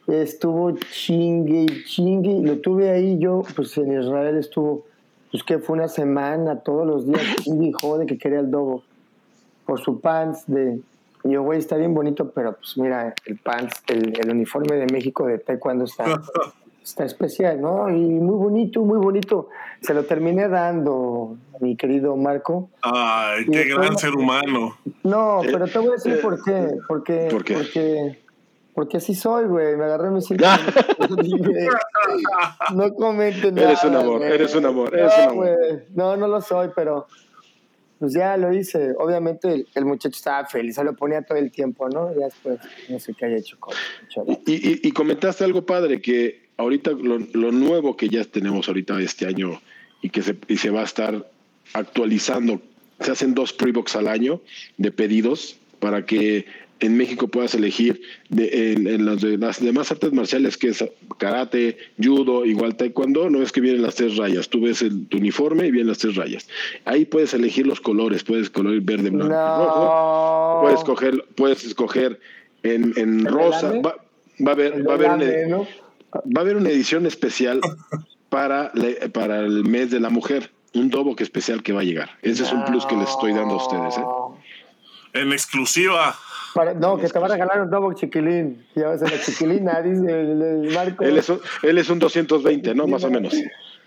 Estuvo chingue y chingue. Lo tuve ahí yo, pues en Israel estuvo, pues que fue una semana, todos los días, y dijo de que quería el dogo por su pants de y yo, güey, está bien bonito, pero pues mira, el pants, el, uniforme de México de taekwondo está, está especial, ¿no? Y muy bonito, muy bonito. Se lo terminé dando mi querido Marco. Ay, qué gran ser humano. No, pero te voy a decir por qué. Porque, ¿Por qué? Porque, porque así soy, güey. Me agarré mi cinto. no comenten nada. Eres un amor, eres un amor, eres no, un amor. No, no lo soy, pero pues ya lo hice. Obviamente el, muchacho estaba feliz, se lo ponía todo el tiempo, ¿no? Ya después, no sé qué haya hecho con y, y, comentaste algo padre, que ahorita lo, nuevo que ya tenemos ahorita este año y que se, y se va a estar actualizando, se hacen dos pre-box al año de pedidos para que en México puedas elegir de, en, las, de, las, demás artes marciales, que es karate, judo, igual taekwondo, no es que vienen las tres rayas. Tú ves el, tu uniforme y vienen las tres rayas. Ahí puedes elegir los colores, puedes color verde, blanco, rojo. Puedes escoger, puedes escoger en, en rosa. Va, va, a haber, va, a haber una, va a haber una edición especial para, para el mes de la mujer. Un dobo especial que va a llegar. Ese es un plus que les estoy dando a ustedes. ¿eh? En exclusiva no, que te va a regalar un nuevo chiquilín. Ya ves, la chiquilina, dice el, Marco. Él es, un, él es un 220, ¿no? Más o menos.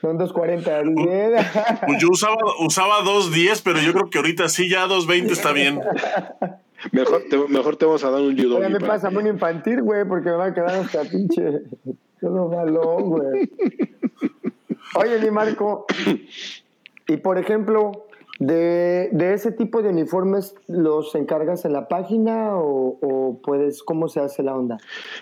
Son 240. Pues yo usaba, usaba 210, pero yo creo que ahorita sí, ya 220 está bien. Mejor te, mejor te vamos a dar un judo. Ya me pasa muy infantil, güey, porque me va a quedar hasta pinche. Todo balón, güey. Oye, mi Marco. Y por ejemplo, de, de, ese tipo de uniformes, ¿los encargas en la página o, puedes, cómo se hace la onda?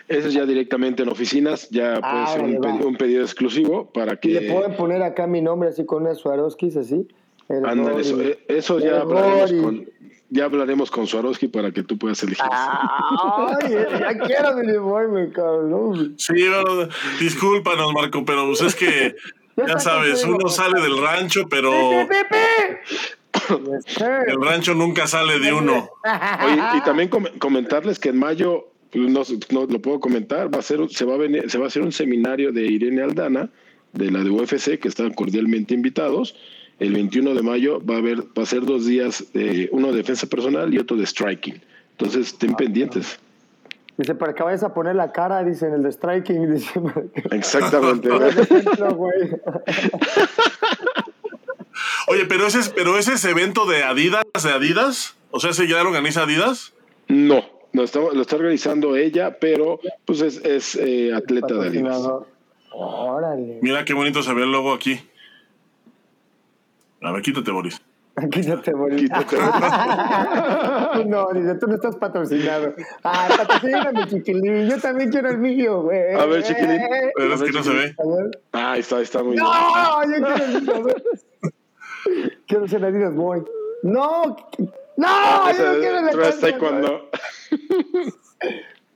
Eso es ya directamente en oficinas, ya puede ser un pedido, exclusivo para que... ¿Y le pueden poner acá mi nombre así con unas Swarovskis así? eso, eh, eso ya hablaremos con... Ya hablaremos con Swarovski para que tú puedas elegir. Ay, ya quiero mi uniforme, cabrón. Sí, discúlpanos, Marco, pero pues es que ya sabes, uno sale del rancho, pero el rancho nunca sale de uno. Oye, y también comentarles que en mayo, pues, no, lo puedo comentar, va a ser, se va a venir, se va a hacer un seminario de Irene Aldana, de la de UFC, que están cordialmente invitados. El 21 de mayo va a haber, va a ser dos días, de, uno de defensa personal y otro de striking. Entonces, estén ah, pendientes. Dice, para que vayas a poner la cara, dice en el de striking. Dice, Exactamente. Oye, pero ese, es, pero ese es evento de Adidas, de Adidas. O sea, ¿se ya lo organiza Adidas? No, lo está, lo está organizando ella, pero pues es, es eh, atleta de Adidas. Órale. Mira qué bonito se ve el logo aquí. A ver, quítate, Boris. Quítate, Boris. Quítate, no, dice, tú no estás patrocinado. Ay, patrocíname, chiquilín. Yo también quiero el mío, güey. A ver, chiquilín. Pero es que no se ve. Ah, ahí está, está muy bien. No, yo quiero el mío. Quiero ser Adidas Boy. No, no, yo no quiero el Pero hasta Adidas Boy. cuando.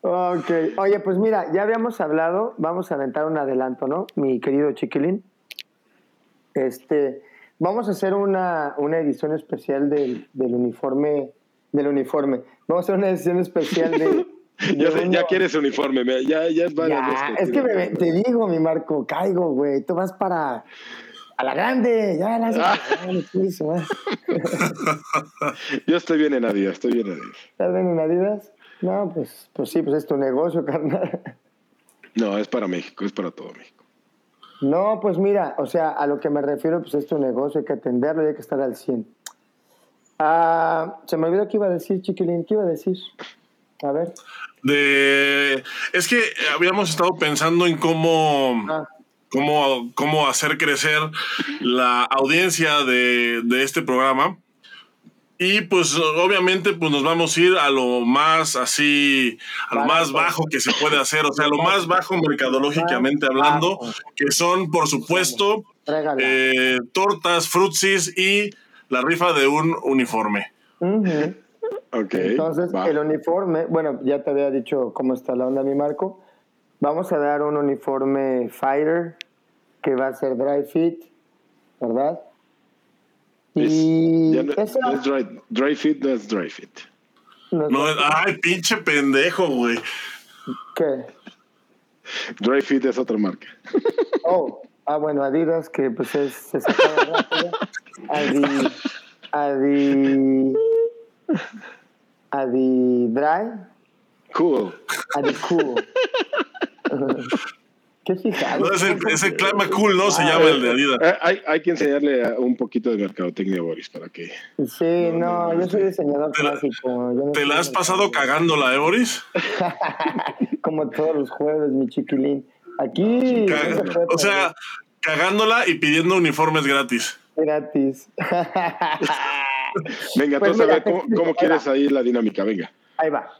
Ok. Oye, pues mira, ya habíamos hablado, vamos a aventar un adelanto, ¿no? Mi querido Chiquilín. Este, vamos a hacer una, una edición especial del, del uniforme, del uniforme. Vamos a hacer una edición especial de... Ya, de ya quieres uniforme, me- ya, ya es varias Ya, es que me- te digo, mi Marco, caigo, güey. Tú vas para... A la grande, ya la Ah. Yo estoy bien en Adidas, estoy bien en Adidas. ¿Estás bien en Adidas? No, pues, pues sí, pues es tu negocio, carnal. No, es para México, es para todo México. No, pues mira, o sea, a lo que me refiero, pues es tu negocio, hay que atenderlo y hay que estar al 100. Ah, se me olvidó qué iba a decir, chiquilín, ¿qué iba a decir? A ver. De, es que habíamos estado pensando en cómo, Ah, cómo, cómo hacer crecer la audiencia de, de este programa. Y pues obviamente pues nos vamos a ir a lo más así, a lo más bajo que se puede hacer, o sea, lo más bajo mercadológicamente hablando, que son por supuesto eh, tortas, frutsis y la rifa de un uniforme. Entonces, va. el uniforme, bueno, ya te había dicho cómo está la onda, mi Marco. Vamos a dar un uniforme Fighter que va a ser dry fit, ¿verdad? Es- Y ya no, no es dry, dry fit, no es dry fit. no- No, ay, pinche pendejo, güey. ¿Qué? Dry fit es otra marca. Oh, ah, bueno, Adidas, que pues es, se sacaba rápido. Adi, Adi, Adi Dry, Cool. Adi Cool. ¿Qué fijado? No, ese, ese clima cool, ¿no? Se llama el de Adidas. Eh, hay, hay que enseñarle un poquito de mercadotecnia a Boris para que. Sí, no, yo soy diseñador Te clásico. ¿Te la has pasado cagándola, eh, Boris? Como todos los jueves, mi chiquilín. Aquí no se o sea, cagándola y pidiendo uniformes gratis. gratis. Venga, Pues entonces mira, a ver cómo, cómo quieres ahí la dinámica. Venga. Ahí va.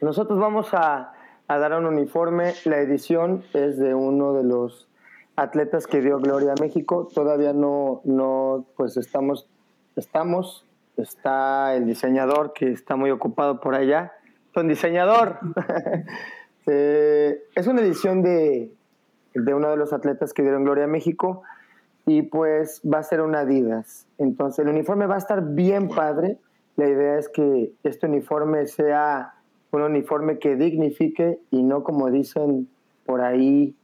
Nosotros vamos a, a dar un uniforme. La edición es de uno de los atletas que dio gloria a México. Todavía no, no, pues estamos, estamos, está el diseñador que está muy ocupado por allá. Don diseñador. Eh, es una edición de, de uno de los atletas que dieron gloria a México y pues va a ser una Adidas. Entonces el uniforme va a estar bien padre. La idea es que este uniforme sea un uniforme que dignifique y no como dicen por ahí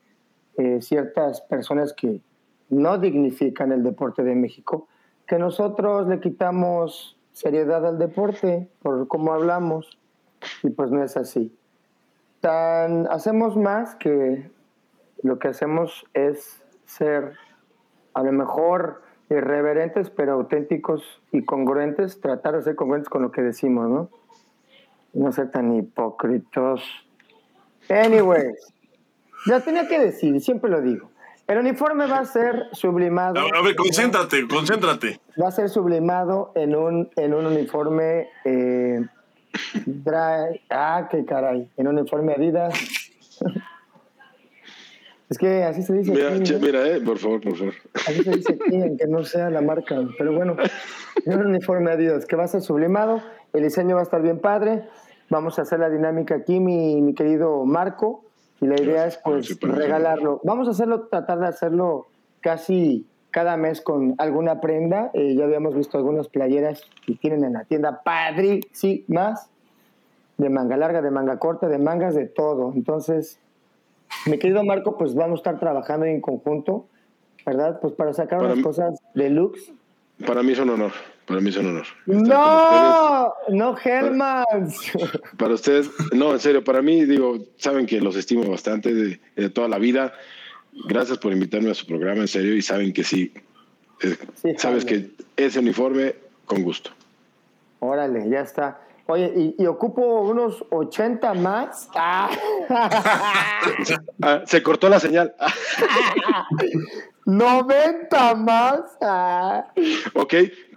eh, ciertas personas que no dignifican el deporte de México, que nosotros le quitamos seriedad al deporte por cómo hablamos y pues no es así. Tan, hacemos más que lo que hacemos es ser a lo mejor irreverentes, pero auténticos y congruentes, tratar de ser congruentes con lo que decimos, ¿no? No ser tan hipócritos. Anyways, ya tenía que decir, siempre lo digo. El uniforme va a ser sublimado. A, a ver, concéntrate, concéntrate. Va a ser sublimado en un, en un uniforme eh, dry. Ah, qué caray. En un uniforme Adidas. es que así se dice. Mira, aquí, che, ¿no? mira, eh, por favor, por favor. Así se dice aquí, aunque no sea la marca. Pero bueno, es un uniforme Adidas que va a ser sublimado. El diseño va a estar bien padre. Vamos a hacer la dinámica aquí, mi, mi querido Marco. Y la idea es pues regalarlo. Vamos a hacerlo, tratar de hacerlo casi cada mes con alguna prenda. Eh, ya habíamos visto algunas playeras que tienen en la tienda Padri, sí, más. De manga larga, de manga corta, de mangas, de todo. Entonces, mi querido Marco, pues vamos a estar trabajando en conjunto, ¿verdad? Pues para sacar Para unas cosas deluxe Para mí es un honor. Para mí es un honor. No, no Germans. Para ustedes, no, en serio, para mí, digo, saben que los estimo bastante de, de toda la vida. Gracias por invitarme a su programa, en serio, y saben que sí, eh, Sí, sabes que ese uniforme, con gusto. Órale, ya está. Oye, ¿y, y ocupo unos 80 más? Ah. Ah, se cortó la señal. Ah, 90 más. Ok,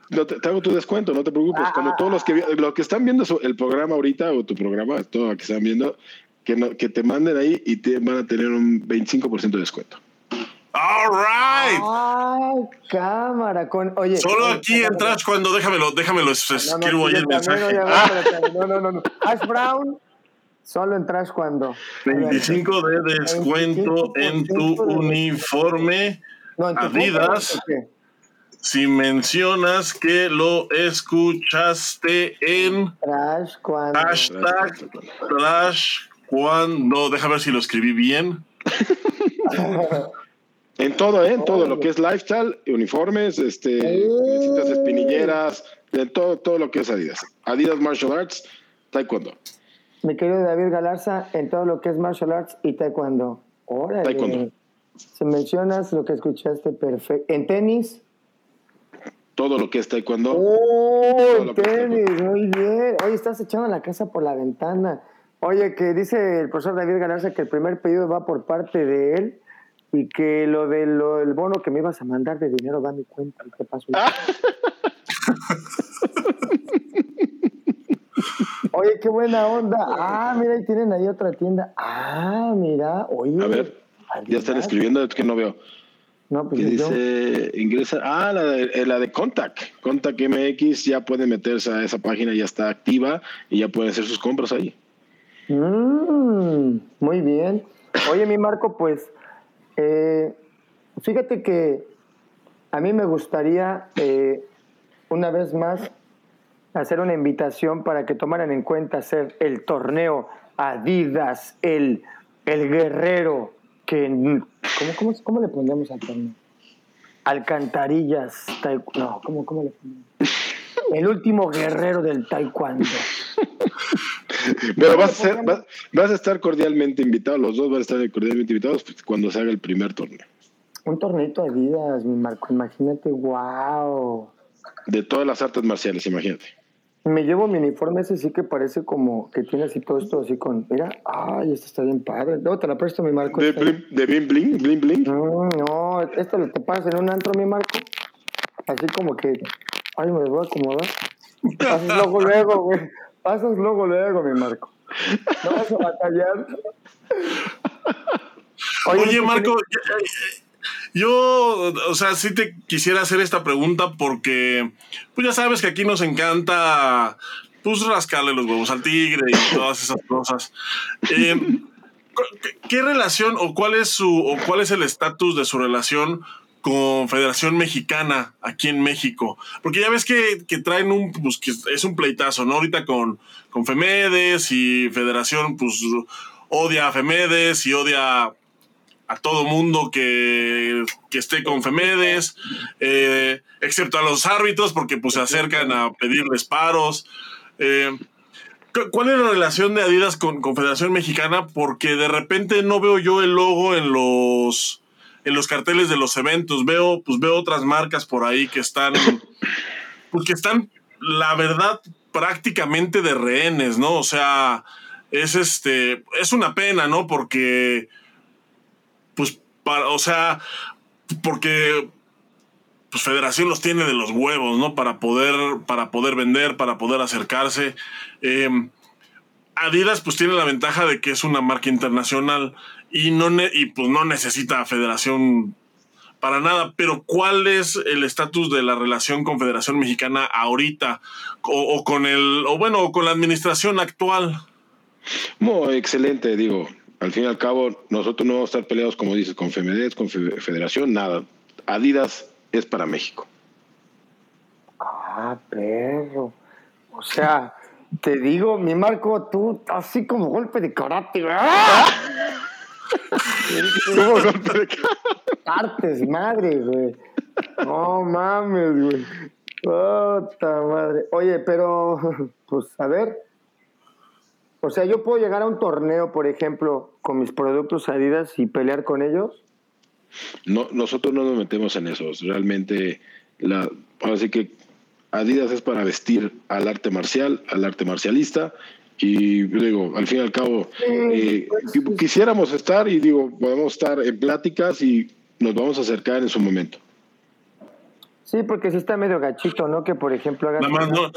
no te, te hago tu descuento, no te preocupes. Como todos los que, los que están viendo el programa ahorita o tu programa, todo lo que están viendo, que, no- que te manden ahí y te van a tener un 25% de descuento. All right. Ay, cámara. Con, oye, Solo aquí cámara. Trash cuando déjamelo, déjamelo, escribo ahí el mensaje. oye, a ver, espérate, No, no, no, no. Ash Brown, solo en trash cuando. 25 de descuento en tu 25% uniforme. No, en tu Adidas. Si mencionas que lo escuchaste en Trash cuando. hashtag Trash cuando. Deja ver si lo escribí bien. En todo, ¿eh? En todo lo que es lifestyle, uniformes, este, necesitas espinilleras, de todo, todo lo que es Adidas. Adidas Martial Arts, Taekwondo. Mi querido David Galarza, en todo lo que es martial arts y taekwondo. Órale. Taekwondo. Si mencionas lo que escuchaste, perfecto. En tenis. Todo lo que es Taekwondo. Oh, en tenis, muy bien. Oye, estás echando la casa por la ventana. Oye, que dice el profesor David Galarza que el primer pedido va por parte de él y que lo del lo del bono que me ibas a mandar de dinero va a mi cuenta. ¿Qué pasó? Oye, qué buena onda. Ah, mira, ahí tienen ahí otra tienda. Ah, mira, oye. A ver, ya están escribiendo, es que no veo. No, pues Que yo- dice, ingresa, ah, la de, eh, la de Contact. Contact MX ya puede meterse a esa página, ya está activa y ya pueden hacer sus compras ahí. Mm, muy bien. Oye, mi Marco, pues, eh, fíjate que a mí me gustaría, eh, una vez más, hacer una invitación para que tomaran en cuenta hacer el torneo Adidas, el, el guerrero, que... ¿cómo, cómo, cómo le pondríamos al torneo? Alcantarillas, no, ¿cómo, cómo le ponemos? El último guerrero del taekwondo. Pero vas a, ser- vas, vas a estar cordialmente invitado, los dos van a estar cordialmente invitados pues, cuando se haga el primer torneo. Un torneito Adidas, mi Marco, imagínate, wow. De todas las artes marciales, imagínate. Me llevo mi uniforme ese sí que parece como que tiene así todo esto así con, mira, ay, esto está bien padre. Luego te la presto, mi Marco. De, bling, de bling bling, bling bling. No, no, esto lo te pasas en un antro, mi Marco. Así como que, ay, me lo voy a acomodar. Pasas luego, luego, güey. Pasas luego, luego, mi Marco. No vas a batallar. Oye, ¿tú Marco, yo, o sea, sí te quisiera hacer esta pregunta porque, pues ya sabes que aquí nos encanta, pues rascarle los huevos al tigre y todas esas cosas. Eh, ¿qué, qué relación o cuál es su o cuál es el estatus de su relación con Federación Mexicana aquí en México? Porque ya ves que, que traen un, pues que es un pleitazo, ¿no? Ahorita con, con Femedes y Federación, pues odia a Femedes y odia a todo mundo que, que esté con Femedes, eh, excepto a los árbitros, porque pues se acercan a pedirles paros. Eh, cu- ¿Cuál es la relación de Adidas con, con Federación Mexicana? Porque de repente no veo yo el logo en los en los carteles de los eventos. Veo, pues veo otras marcas por ahí que están, pues que están, la verdad, prácticamente de rehenes, ¿no? O sea, es este, es una pena, ¿no? Porque pues, para, o sea, porque pues Federación los tiene de los huevos, ¿no? Para poder, para poder vender, para poder acercarse. Eh, Adidas pues tiene la ventaja de que es una marca internacional y no y pues no necesita Federación para nada, pero ¿cuál es el estatus de la relación con Federación Mexicana ahorita o, o con el o bueno, o con la administración actual? Muy excelente, digo. Al fin y al cabo, nosotros no vamos a estar peleados, como dices, con FEMEDES, con Fe- Federación, nada. Adidas es para México. Ah, perro. O sea, te digo, mi Marco, tú así como golpe de karate. ¡Ah! ¿Cómo golpe de Partes, madre, güey. No mames, güey. Puta madre. Oye, pero, pues, a ver. O sea, yo puedo llegar a un torneo, por ejemplo, con mis productos Adidas y pelear con ellos. No, nosotros no nos metemos en eso. Realmente, la, ahora sí que Adidas es para vestir al arte marcial, al arte marcialista. Y digo, al fin y al cabo, eh, quisiéramos estar y digo, podemos estar en pláticas y nos vamos a acercar en su momento. Sí, porque sí está medio gachito, ¿no? Que por ejemplo hagas. Nada más no,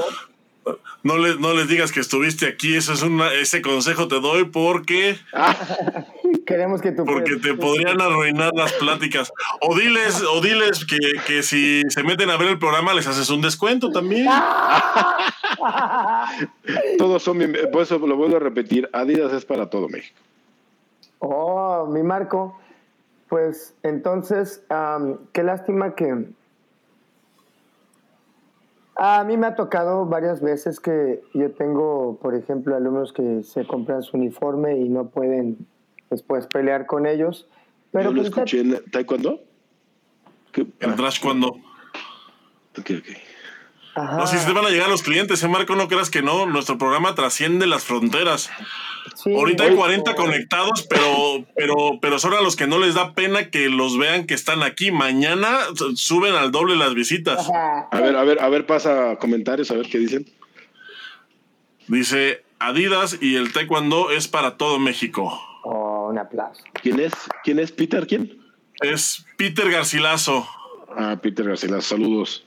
no, les, no les digas que estuviste aquí, eso es una, ese consejo te doy porque. Queremos que tú Porque te podrían arruinar las pláticas. O diles, o diles que, que si se meten a ver el programa les haces un descuento también. Todos son bien, por eso lo vuelvo a repetir, Adidas es para todo México. Oh, mi Marco. Pues entonces, qué lástima que a mí me ha tocado varias veces que yo tengo, por ejemplo, alumnos que se compran su uniforme y no pueden después pelear con ellos. Pero Yo lo pues, escuché en Taekwondo. ¿Qué? El trash cuando. Ok, ok. ajá, No, si se te van a llegar los clientes, ¿eh, Marco? No creas que no. Nuestro programa trasciende las fronteras. Sí, Ahorita hay oye, 40 conectados, pero, pero, pero son a los que no les da pena que los vean que están aquí. Mañana suben al doble las visitas. ajá. A ver, a ver, a ver, pasa comentarios, a ver qué dicen. Dice Adidas y el Taekwondo es para todo México. Oh, un aplauso. ¿Quién es? ¿Quién es Peter? ¿Quién? Es Peter Garcilaso. Ah, Peter García, saludos.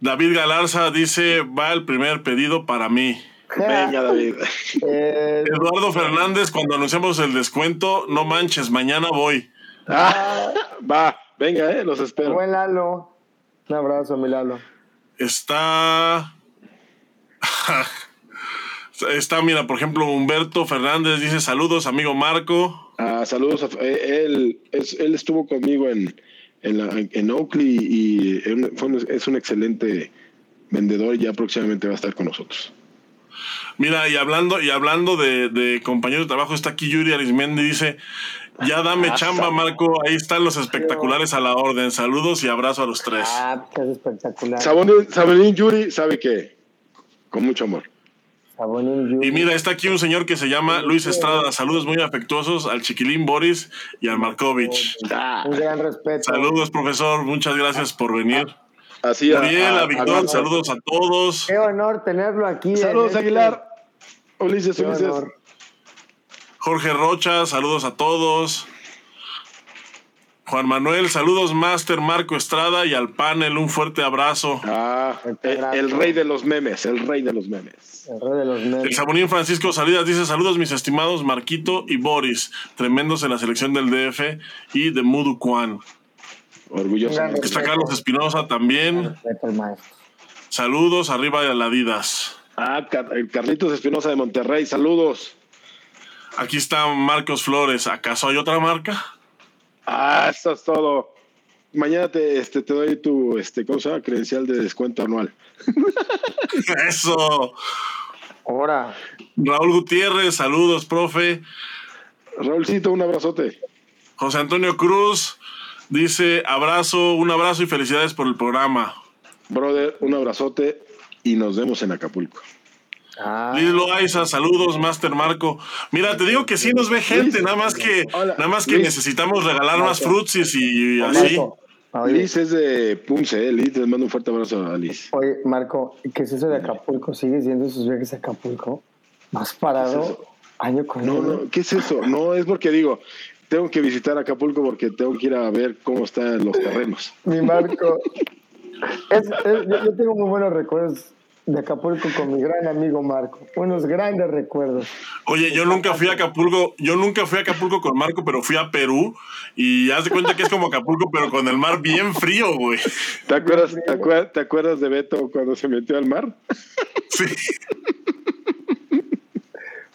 David Galarza dice, va el primer pedido para mí. Venga, David. Eh, Eduardo Fernández, cuando anunciamos el descuento, no manches, mañana voy. Ah, va, venga, eh, los espero. buen Lalo. Un abrazo, mi Lalo. Está. Está, mira, por ejemplo, Humberto Fernández dice saludos, amigo Marco. Ah, saludos. a- eh, él, es- él estuvo conmigo en, en, la- en Oakley y un- es un excelente vendedor y ya próximamente va a estar con nosotros. Mira, y hablando, y hablando de, de compañeros de trabajo, está aquí Yuri Arismendi, dice, ya dame chamba, Marco, ahí están los espectaculares a la orden. Saludos y abrazo a los tres. Ah, que es espectacular. Sabonín, Sabonín Yuri sabe que con mucho amor. Sabonín Yuri. Y mira, está aquí un señor que se llama Luis Estrada. Saludos muy afectuosos al chiquilín Boris y al Markovich. Ah, Un gran respeto. Saludos, profesor. Muchas gracias por venir. así a- Muriel, a- a Víctor, a- saludos a todos. Qué honor tenerlo aquí. Saludos, este- Aguilar. Ulises, Ulises. Jorge Rocha, saludos a todos. Juan Manuel, saludos, Master Marco Estrada y al panel, un fuerte abrazo. Ah, el, rey de los memes, el rey de los memes. El rey de los El memes. Sabonín Francisco Salidas dice saludos mis estimados Marquito y Boris, tremendos en la selección del DF y de Mudu Kwan. Orgulloso. Está Carlos Espinosa también. Saludos, arriba de Aladidas. Ah, el Carlitos Espinosa de Monterrey, saludos. Aquí está Marcos Flores. ¿Acaso hay otra marca? Ah, eso es todo. Mañana te, este, te doy tu este, ¿cómo se llama? credencial de descuento anual. Eso. Ahora, Raúl Gutiérrez, saludos, profe. Raúlcito, un abrazote. José Antonio Cruz dice abrazo, un abrazo y felicidades por el programa. Brother, un abrazote y nos vemos en Acapulco. ah, Liz Loaiza, saludos, Master Marco. Mira, te digo que sí nos ve gente, nada más que, Hola, nada más que Luis. necesitamos regalar más frutsis y así. Marco, oye, Liz es de Punce, eh. Liz, les mando un fuerte abrazo a Liz. oye, Marco, ¿qué es eso de Acapulco? ¿Sigues yendo sus viajes a Acapulco? ¿Más parado? Año con No, año. no, ¿qué es eso? No, es porque digo, tengo que visitar Acapulco porque tengo que ir a ver cómo están los terrenos. Mi Marco. Es- es- yo, yo tengo muy buenos recuerdos de Acapulco con mi gran amigo Marco. Unos grandes recuerdos. Oye, yo nunca fui a Acapulco, yo nunca fui a Acapulco con Marco, pero fui a Perú y haz de cuenta que es como Acapulco, pero con el mar bien frío, güey. ¿Te acuerdas, te, acuer- te acuerdas de Beto cuando se metió al mar? Sí.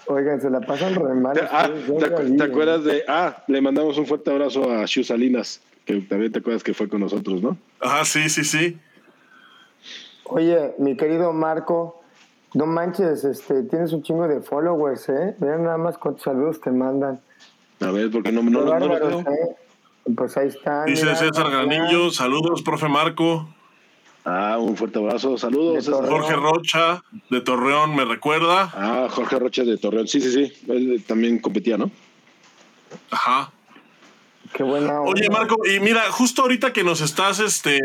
Oigan, se la pasan re mal. ¿Te, ah, te ¿eh? acuerdas de.? Ah, le mandamos un fuerte abrazo a Shu Salinas, que también te acuerdas que fue con nosotros, ¿no? Ajá, sí, sí, sí. Oye, mi querido Marco, no manches, este, tienes un chingo de followers, ¿eh? Mira nada más cuántos saludos te mandan. A ver, porque no, no, no, no veo. ¿eh? Pues ahí está. Dice mira, César. Granillo, saludos, profe Marco. Ah, un fuerte abrazo. Saludos. Jorge Rocha, de Torreón, me recuerda. Ah, Jorge Rocha de Torreón. Sí, sí, sí. Él también competía, ¿no? Ajá. Qué buena Oye. Marco, y mira, justo ahorita que nos estás, este,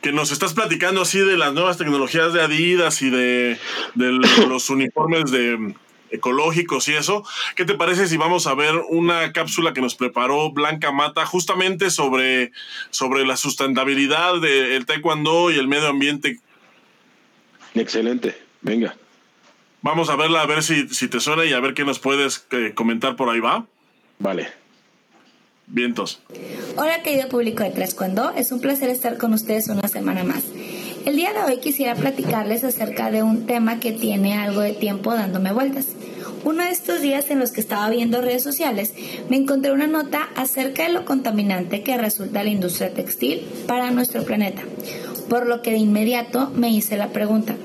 que nos estás platicando así de las nuevas tecnologías de Adidas y de, de los uniformes de ecológicos y eso, ¿qué te parece si vamos a ver una cápsula que nos preparó Blanca Mata justamente sobre, sobre la sustentabilidad del taekwondo y el medio ambiente? Excelente. Venga. Vamos a verla, a ver si, si te suena y a ver qué nos puedes eh, comentar por ahí, ¿va? Vale. Vientos. Hola querido público de Tres Cuando, es un placer estar con ustedes una semana más. El día de hoy quisiera platicarles acerca de un tema que tiene algo de tiempo dándome vueltas. Uno de estos días en los que estaba viendo redes sociales, me encontré una nota acerca de lo contaminante que resulta la industria textil para nuestro planeta, por lo que de inmediato me hice la pregunta,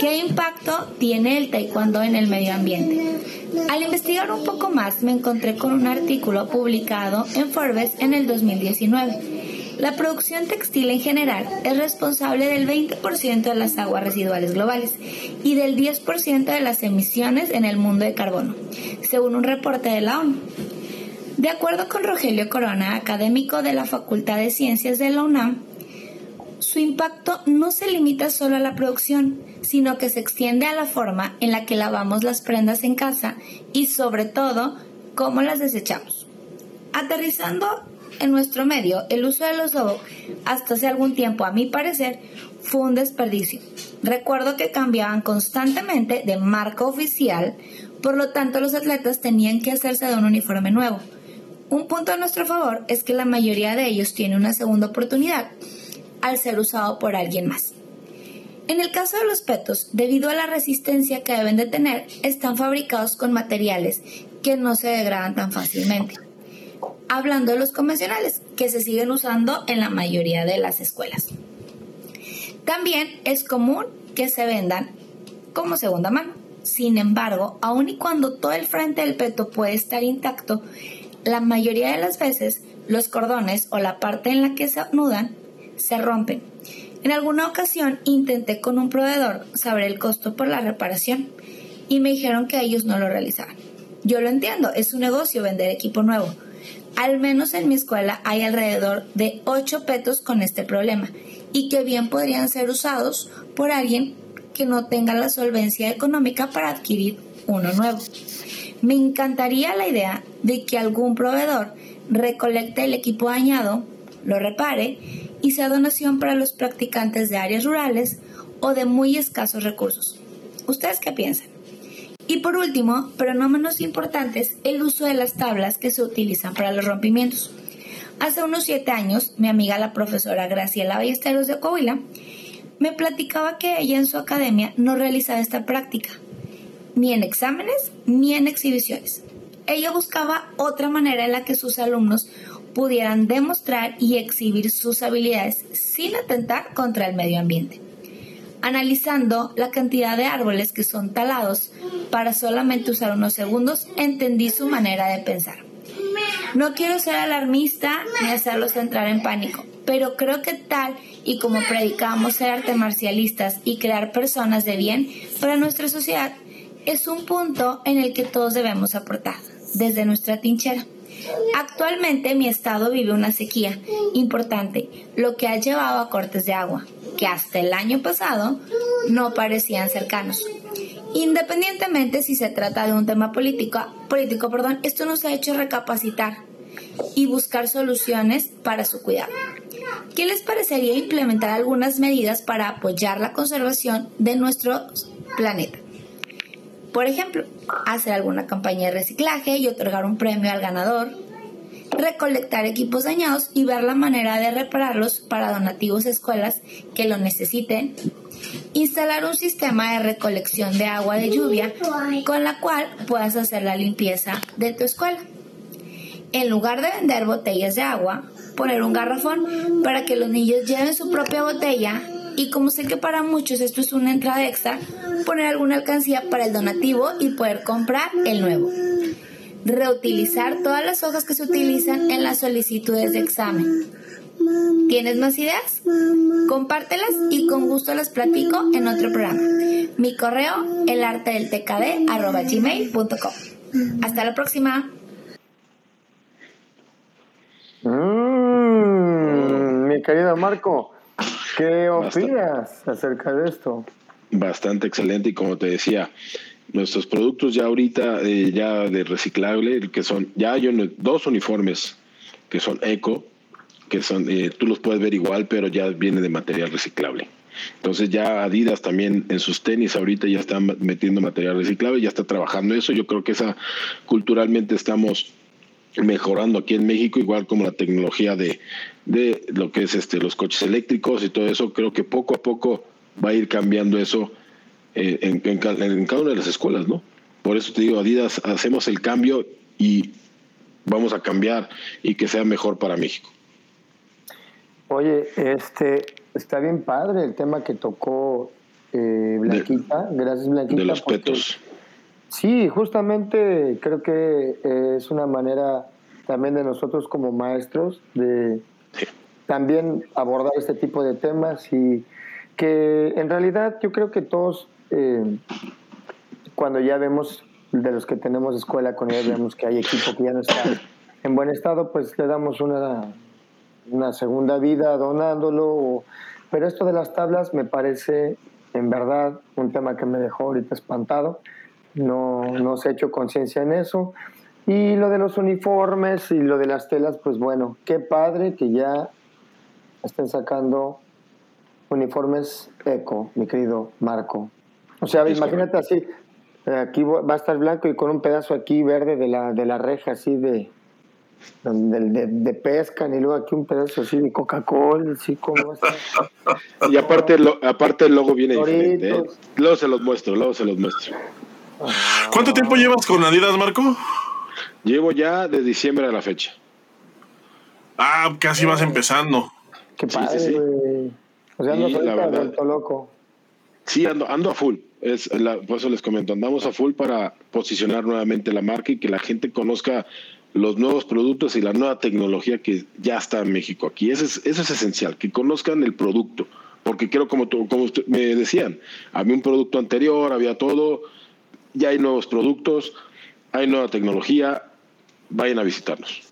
¿qué impacto tiene el taekwondo en el medio ambiente? Al investigar un poco más, me encontré con un artículo publicado en Forbes en el 2019. La producción textil en general es responsable del 20% de las aguas residuales globales y del 10% de las emisiones en el mundo de carbono, según un reporte de la ONU. De acuerdo con Rogelio Corona, académico de la Facultad de Ciencias de la UNAM, su impacto no se limita solo a la producción, sino que se extiende a la forma en la que lavamos las prendas en casa y sobre todo cómo las desechamos. Aterrizando en nuestro medio, el uso de los lobo hasta hace algún tiempo, a mi parecer, fue un desperdicio. Recuerdo que cambiaban constantemente de marca oficial, por lo tanto los atletas tenían que hacerse de un uniforme nuevo. Un punto a nuestro favor es que la mayoría de ellos tiene una segunda oportunidad al ser usado por alguien más. En el caso de los petos, debido a la resistencia que deben de tener, están fabricados con materiales que no se degradan tan fácilmente. Hablando de los convencionales, que se siguen usando en la mayoría de las escuelas. También es común que se vendan como segunda mano. Sin embargo, aun y cuando todo el frente del peto puede estar intacto, la mayoría de las veces los cordones o la parte en la que se anudan se rompen. En alguna ocasión intenté con un proveedor saber el costo por la reparación y me dijeron que ellos no lo realizaban. Yo lo entiendo, es un negocio vender equipo nuevo. Al menos en mi escuela hay alrededor de 8 petos con este problema y que bien podrían ser usados por alguien que no tenga la solvencia económica para adquirir uno nuevo. Me encantaría la idea de que algún proveedor recolecte el equipo dañado, lo repare y sea donación para los practicantes de áreas rurales o de muy escasos recursos. ¿Ustedes qué piensan? Y por último, pero no menos importantes, el uso de las tablas que se utilizan para los rompimientos. Hace unos siete años, mi amiga la profesora Graciela Ballesteros de Coahuila me platicaba que ella en su academia no realizaba esta práctica, ni en exámenes ni en exhibiciones. Ella buscaba otra manera en la que sus alumnos pudieran demostrar y exhibir sus habilidades sin atentar contra el medio ambiente. Analizando la cantidad de árboles que son talados para solamente usar unos segundos, entendí su manera de pensar. No quiero ser alarmista ni hacerlos entrar en pánico, pero creo que tal y como predicamos ser arte marcialistas y crear personas de bien para nuestra sociedad, es un punto en el que todos debemos aportar, desde nuestra tinchera. Actualmente mi estado vive una sequía importante, lo que ha llevado a cortes de agua, que hasta el año pasado no parecían cercanos. Independientemente si se trata de un tema político, político perdón, esto nos ha hecho recapacitar y buscar soluciones para su cuidado. ¿Qué les parecería implementar algunas medidas para apoyar la conservación de nuestro planeta? Por ejemplo, hacer alguna campaña de reciclaje y otorgar un premio al ganador, recolectar equipos dañados y ver la manera de repararlos para donativos a escuelas que lo necesiten, instalar un sistema de recolección de agua de lluvia con la cual puedas hacer la limpieza de tu escuela. En lugar de vender botellas de agua, poner un garrafón para que los niños lleven su propia botella y como sé que para muchos esto es una entrada extra, poner alguna alcancía para el donativo y poder comprar el nuevo. reutilizar todas las hojas que se utilizan en las solicitudes de examen. ¿Tienes más ideas? Compártelas y con gusto las platico en otro programa. Mi correo, elartedeltkd.gmail.com. Hasta la próxima. Mm, mi querido Marco, ¿qué opinas acerca de esto? Bastante excelente y como te decía, nuestros productos ya ahorita eh, ya de reciclable, que son, ya hay dos uniformes que son eco, que son, eh, tú los puedes ver igual, pero ya viene de material reciclable. Entonces ya Adidas también en sus tenis ahorita ya están metiendo material reciclable, ya está trabajando eso. Yo creo que esa culturalmente estamos mejorando aquí en México, igual como la tecnología de, de lo que es este los coches eléctricos y todo eso. Creo que poco a poco va a ir cambiando eso eh, en, en, en cada una de las escuelas, ¿no? Por eso te digo, Adidas, hacemos el cambio y vamos a cambiar y que sea mejor para México. Oye, este, está bien padre el tema que tocó eh, Blanquita. Gracias, Blanquita. De los petos. Sí, justamente creo que es una manera también de nosotros como maestros de también abordar este tipo de temas y que en realidad yo creo que todos eh, cuando ya vemos de los que tenemos escuela con ellos vemos que hay equipo que ya no está en buen estado, pues le damos una una segunda vida donándolo. Pero esto de las tablas me parece, en verdad, un tema que me dejó ahorita espantado. No, no se ha hecho conciencia en eso. Y lo de los uniformes y lo de las telas, pues bueno, qué padre que ya estén sacando uniformes eco, mi querido Marco. O sea, imagínate así, aquí va a estar blanco y con un pedazo aquí verde de la, de la reja, así de, de, de, pesca, y luego aquí un pedazo así de Coca-Cola, así como Y aparte, lo, aparte el logo viene diferente. ¿eh? Luego se los muestro, luego se los muestro. ¿Cuánto tiempo llevas con Adidas, Marco? Llevo ya de diciembre a la fecha. Ah, casi vas empezando. Qué padre, sí, O sea, ando vuelto loco. Sí, ando, ando a full. Es la, por eso les comento, andamos a full para posicionar nuevamente la marca y que la gente conozca los nuevos productos y la nueva tecnología que ya está en México aquí. Eso es, eso es esencial, que conozcan el producto. Porque quiero, como, como me decían, había un producto anterior, había todo, ya hay nuevos productos, hay nueva tecnología, vayan a visitarnos.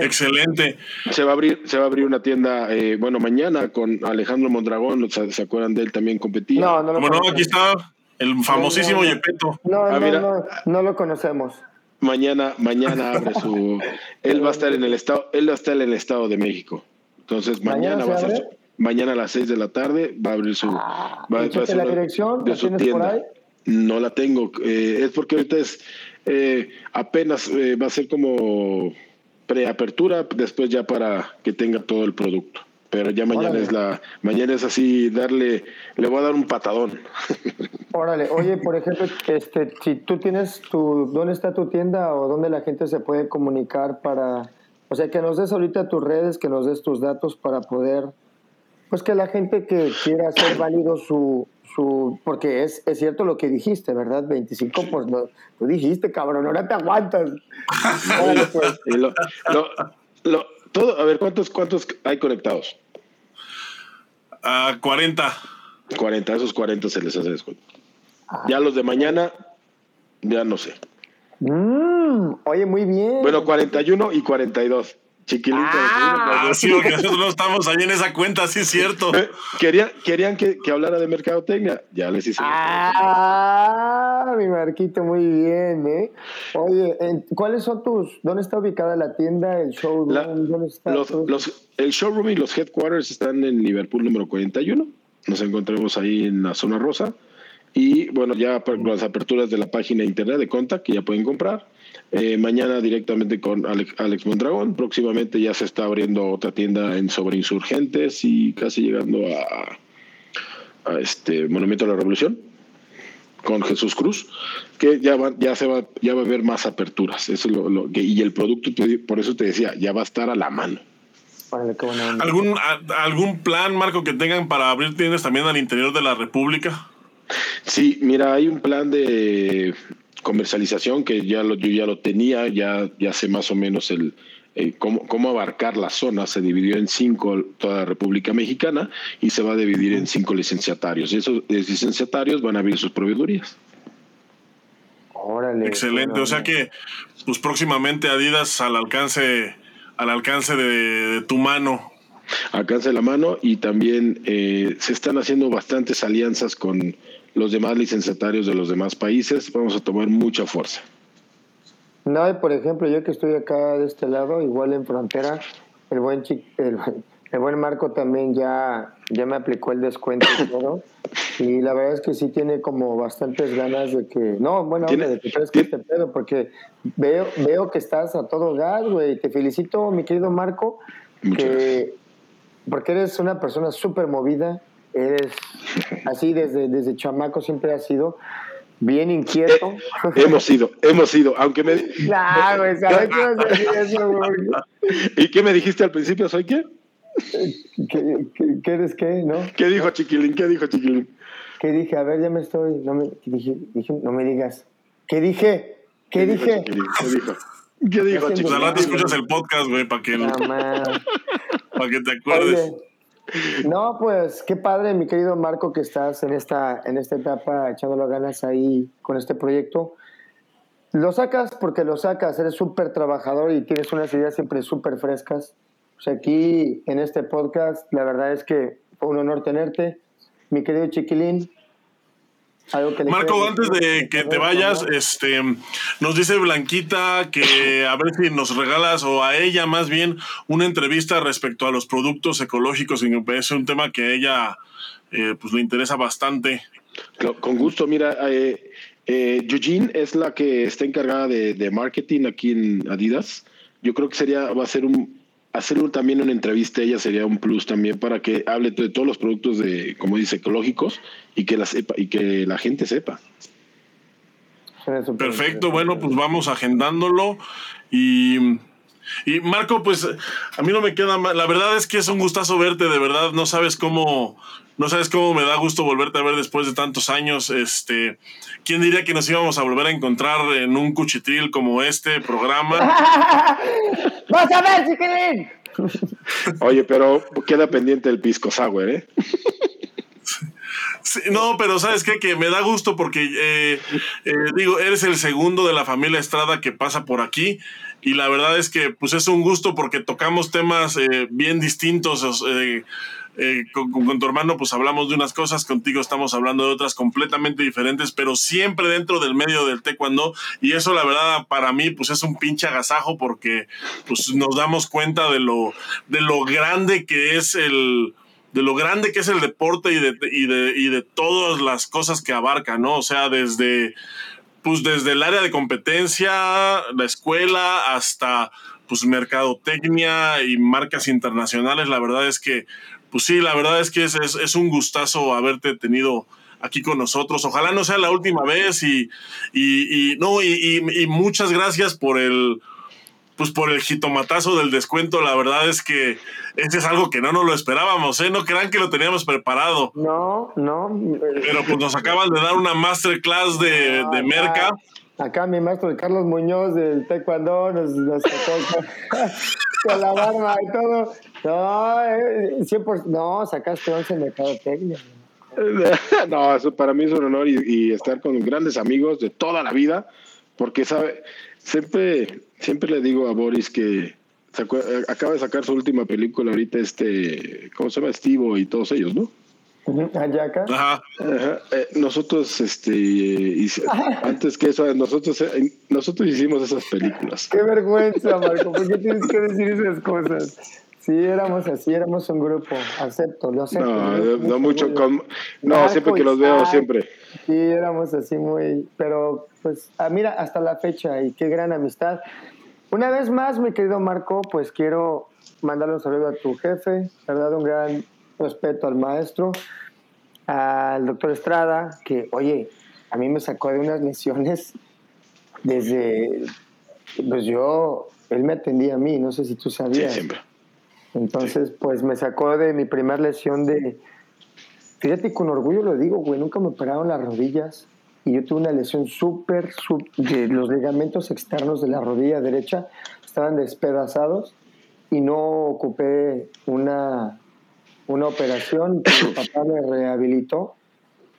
Excelente. Se va a abrir, se va a abrir una tienda, eh, bueno, mañana con Alejandro Mondragón, ¿se, acuerdan de él? También competía. No, no, no, aquí está el famosísimo Yepeto. No, ah, no, no, no lo conocemos. Mañana, mañana abre su. él va a estar en el estado, él va a estar en el estado de México. Entonces mañana, va a ser mañana a las 6 de la tarde va a abrir su. Ah, va, a la dirección? De su tienda. Por ahí? No la tengo. Eh, es porque ahorita es eh, apenas eh, va a ser como preapertura, después ya para que tenga todo el producto pero ya mañana es la mañana es así darle le voy a dar un patadón órale oye por ejemplo este si tú tienes tu dónde está tu tienda o dónde la gente se puede comunicar para o sea que nos des ahorita tus redes que nos des tus datos para poder pues que la gente que quiera hacer válido su su porque es, es cierto lo que dijiste verdad 25 pues no, tú dijiste cabrón ahora te aguantas pues. lo, lo todo, a ver, ¿cuántos, cuántos hay conectados? A 40. 40, esos 40 se les hace descuento. Ya los de mañana, ya no sé. Mm, oye, muy bien. Bueno, 41 y 42. Chiquilito. Ah, sí, porque nosotros no estamos ahí en esa cuenta, sí es cierto. Eh, querían, querían que, que hablara de mercadotecnia, ya les hice. Ah, mi Marquito, muy bien, ¿eh? Oye, ¿cuáles son tus, dónde está ubicada la tienda, el showroom? ¿Dónde está los, los, el showroom y los headquarters están en Liverpool número 41. Nos encontramos ahí en la zona rosa. Y bueno, ya las aperturas de la página internet de Contact que ya pueden comprar eh, mañana directamente con Alex, Mondragón. Próximamente ya se está abriendo otra tienda en sobre insurgentes y casi llegando a, este Monumento a la Revolución con Jesús Cruz, que ya va, ya se va, ya va a haber más aperturas. Eso lo, y el producto, por eso te decía, ya va a estar a la mano. ¿Algún, ¿Algún plan, Marco, que tengan para abrir tiendas también al interior de la República? Sí, mira, hay un plan de comercialización, que ya lo, yo ya lo tenía, ya, ya sé más o menos el, cómo, cómo, abarcar la zona. Se dividió en cinco toda la República Mexicana y se va a dividir en cinco licenciatarios. Y esos licenciatarios van a abrir sus proveedurías. Órale, Excelente. O sea que, pues próximamente Adidas al alcance, al alcance de, tu mano. Alcance de la mano y también eh, se están haciendo bastantes alianzas con los demás licenciatarios de los demás países. Vamos a tomar mucha fuerza. No, y por ejemplo, yo que estoy acá de este lado, igual en frontera, el buen el, el, buen Marco también ya, ya me aplicó el descuento y todo. Y la verdad es que sí tiene como bastantes ganas de que. No, bueno, de que crees que este pedo, porque veo, veo que estás a todo gas, güey. Te felicito, mi querido Marco, que, porque eres una persona súper movida. Eres así desde, desde chamaco siempre has sido bien inquieto. Eh, hemos sido, hemos sido, aunque me... Claro, güey, ¿sabes qué eso, güey? ¿Y qué me dijiste al principio? ¿Soy qué? ¿Qué, qué, eres qué, no? ¿Qué dijo Chiquilín? ¿Qué dijo Chiquilín? ¿Qué dije? A ver, ya me estoy... No me, dije, dije, no me digas. ¿Qué dije? ¿Qué, dije? ¿Qué dijo? ¿Qué dijo, Chiquilín? Ojalá te escuchas el podcast, güey, para que... para que te acuerdes. No, pues qué padre, mi querido Marco, que estás en esta, en esta etapa echándolo ganas ahí con este proyecto. Lo sacas porque lo sacas, eres súper trabajador y tienes unas ideas siempre súper frescas. Sea, aquí en este podcast, la verdad es que un honor tenerte. Mi querido Chiquilín, Marco, antes de que te vayas, este, nos dice Blanquita que a ver si nos regalas, o a ella más bien, una entrevista respecto a los productos ecológicos, me parece un tema que a ella eh, pues le interesa bastante. Con gusto, mira, eh, eh, Eugene es la que está encargada de, de marketing aquí en Adidas. Yo creo que sería, va a ser un, hacer también una entrevista ella sería un plus también para que hable de todos los productos de, como dice, ecológicos y que la sepa y que la gente sepa. Perfecto, bueno, pues vamos agendándolo y y Marco, pues a mí no me queda mal. La verdad es que es un gustazo verte, de verdad. No sabes cómo, no sabes cómo me da gusto volverte a ver después de tantos años. Este, ¿quién diría que nos íbamos a volver a encontrar en un cuchitril como este programa? ¡Vas a ver, chiquilín! Oye, pero queda pendiente el pisco sour, ¿eh? no, pero ¿sabes qué? Que me da gusto porque, eh, eh, digo, eres el segundo de la familia Estrada que pasa por aquí y la verdad es que pues es un gusto porque tocamos temas eh, bien distintos. Eh, eh, con, tu hermano pues hablamos de unas cosas, contigo estamos hablando de otras completamente diferentes, pero siempre dentro del medio del taekwondo y eso la verdad para mí pues es un pinche agasajo porque pues nos damos cuenta de lo, de lo grande que es el de lo grande que es el deporte y de, y de, y de todas las cosas que abarca, ¿no? O sea, desde pues desde el área de competencia, la escuela, hasta pues mercadotecnia y marcas internacionales, la verdad es que, pues sí, la verdad es que es, es, un gustazo haberte tenido aquí con nosotros. Ojalá no sea la última vez y, y, no, y, muchas gracias por el, pues por el jitomatazo del descuento, la verdad es que ese es algo que no nos lo esperábamos, ¿eh? No crean que lo teníamos preparado. No, no. Pero pues nos acaban de dar una masterclass de, de merca. Acá mi maestro Carlos Muñoz del Taekwondo nos, nos sacó con, la barba y todo. No, eh, 100%, no, sacaste 11 en mercadotecnia. No, eso para mí es un honor y, y estar con grandes amigos de toda la vida, porque sabe, siempre Siempre le digo a Boris que acaba de sacar su última película ahorita, este, ¿cómo se llama? Estivo y todos ellos, ¿no? Ayaka. Ajá. Eh, nosotros, este, antes que eso, nosotros, eh, nosotros hicimos esas películas. Qué vergüenza, Marco, ¿por qué tienes que decir esas cosas? Sí, éramos así, éramos un grupo, acepto, lo acepto. No, no, mucho, con, no, siempre que los veo, siempre. Sí, éramos así muy, pero pues, ah, mira, hasta la fecha y qué gran amistad. Una vez más, mi querido Marco, pues quiero mandarle un saludo a tu jefe, ¿verdad? Un gran respeto al maestro, al doctor Estrada, que, oye, a mí me sacó de unas lesiones desde, pues yo, él me atendía a mí, no sé si tú sabías. Sí, siempre. Entonces, pues me sacó de mi primera lesión de, fíjate, con orgullo lo digo, güey, nunca me operaron las rodillas y yo tuve una lesión súper, de los ligamentos externos de la rodilla derecha estaban despedazados y no ocupé una, una operación que mi papá me rehabilitó.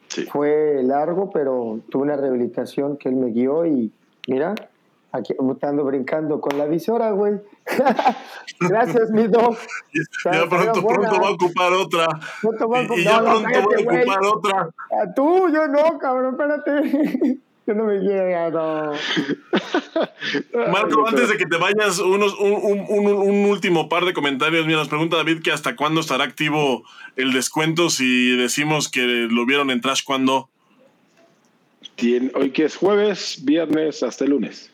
Sí. Fue largo, pero tuve una rehabilitación que él me guió y mira, aquí ando brincando con la visora, güey. Gracias, mi doc. Ya pronto, pronto va a ocupar otra. Pronto va a Y, ya no, no, pronto cállate, voy a güey. ocupar otra. Ah, tú, yo no, cabrón, espérate. Yo no me quiero, no. Marco, antes de que te vayas, unos, un, un- un- un último par de comentarios. Mira, nos pregunta David que hasta cuándo estará activo el descuento si decimos que lo vieron en Trash cuando. Hoy que es jueves, viernes, hasta el lunes.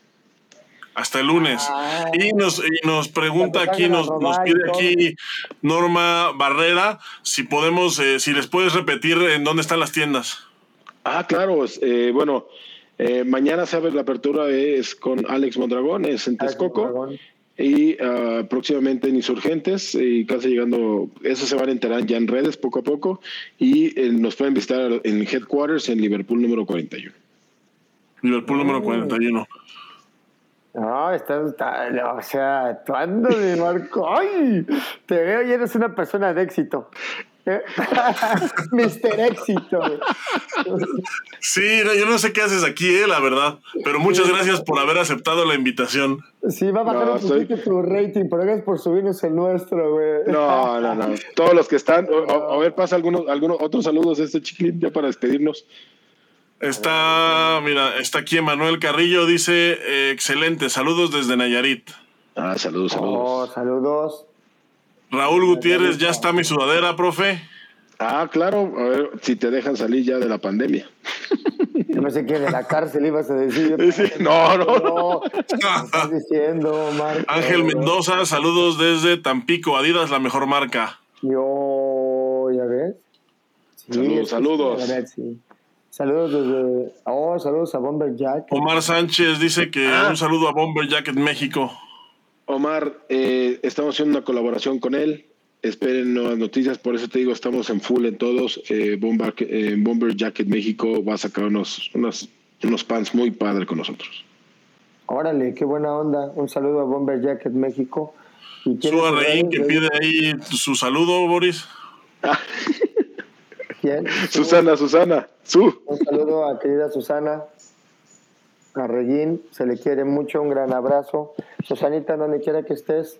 Hasta el lunes. Ah. Y nos, y nos pregunta aquí, nos, nos pide aquí Norma Barrera si podemos, eh, si les puedes repetir en dónde están las tiendas. Ah, claro. eh, bueno, eh, mañana se abre la apertura, es con Alex Mondragón, es en Texcoco. Y ah, próximamente en Insurgentes, y casi llegando, eso se van a enterar ya en redes poco a poco. Y eh, nos pueden visitar en Headquarters en Liverpool número 41. Liverpool número 41. No, estás, está- o sea, andas de Marco. ¡Ay! Te veo y eres una persona de éxito. Mister Éxito. Sí, no, yo no sé qué haces aquí, eh, la verdad. Pero muchas gracias por haber aceptado la invitación. Sí, va a bajar No, un poquito tu rating, pero gracias por subirnos el nuestro, güey. No, no, no. Todos los que están, o- o- a ver, pasa algunos, algunos otros saludos a este chiquilín ya para despedirnos. Está, mira, está aquí Emanuel Carrillo, dice, eh, excelente, saludos desde Nayarit. Ah, saludos, Oh, saludos. saludos. Raúl Gutiérrez, ya está mi sudadera, profe. Ah, claro, a ver si te dejan salir ya de la pandemia. Yo no sé qué de la cárcel ibas a decir. Sí, no, no, no. No, ¿qué estás diciendo, Marco? Ángel Mendoza, saludos desde Tampico, Adidas, la mejor marca. Yo, ¿ya ves? Sí, Saludos, saludos. sí, la verdad, sí. Saludos desde. Oh, saludos a Bomber Jack. Omar Sánchez dice que Ah. un saludo a Bomber Jacket México. Omar, eh, estamos haciendo una colaboración con él. Esperen nuevas noticias, por eso te digo, estamos en full en todos. Eh, Bomber, eh, Bomber Jacket México va a sacar unos, unos, unos pants muy padres con nosotros. Órale, qué buena onda. Un saludo a Bomber Jacket México. ¿Y quién Su es el Reín que pide ahí su saludo, Boris. ¿Quién? Susana, Susana, su. Un saludo a querida Susana. A Regín, se le quiere mucho, un gran abrazo. Susanita, donde quiera que estés,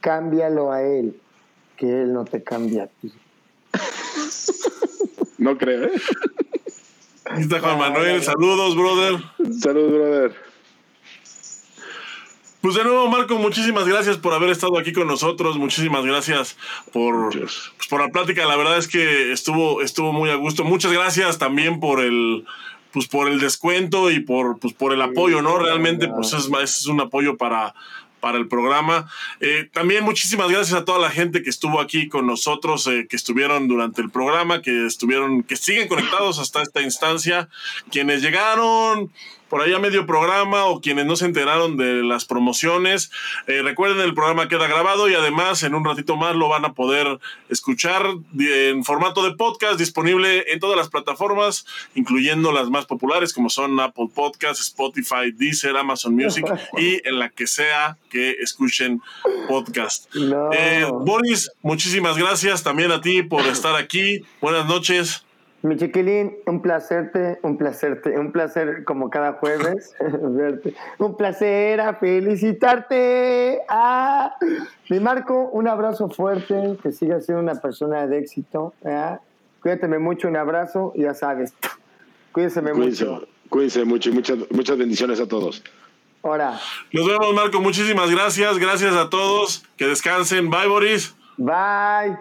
cámbialo a él, que él no te cambia a ti. No creo, ¿eh? Está Juan Manuel, saludos, brother. Saludos, brother. Pues de nuevo, Marco, muchísimas gracias por haber estado aquí con nosotros. Muchísimas gracias por, pues, por la plática. La verdad es que estuvo, estuvo muy a gusto. Muchas gracias también por el, pues, por el descuento y por, pues, por el apoyo, ¿no? Realmente, pues es, es un apoyo para, para el programa. Eh, también muchísimas gracias a toda la gente que estuvo aquí con nosotros, eh, que estuvieron durante el programa, que estuvieron, que siguen conectados hasta esta instancia, quienes llegaron por ahí a medio programa o quienes no se enteraron de las promociones. Eh, recuerden, el programa queda grabado y además en un ratito más lo van a poder escuchar en formato de podcast disponible en todas las plataformas, incluyendo las más populares como son Apple Podcasts, Spotify, Deezer, Amazon Music y en la que sea que escuchen podcast. No. Eh, Boris, muchísimas gracias también a ti por estar aquí. Buenas noches. Mi chiquilín, un placerte, un placerte, un placer como cada jueves verte. Un placer a felicitarte. Ah, mi Marco, un abrazo fuerte, que sigas siendo una persona de éxito. ¿ah? Cuídateme mucho, un abrazo, y ya sabes. Cuídense Cuídense, mucho. cuídense mucho y muchas, muchas bendiciones a todos. Ahora, Nos vemos, Marco. Muchísimas gracias. Gracias a todos. Que descansen. Bye, Boris. bye.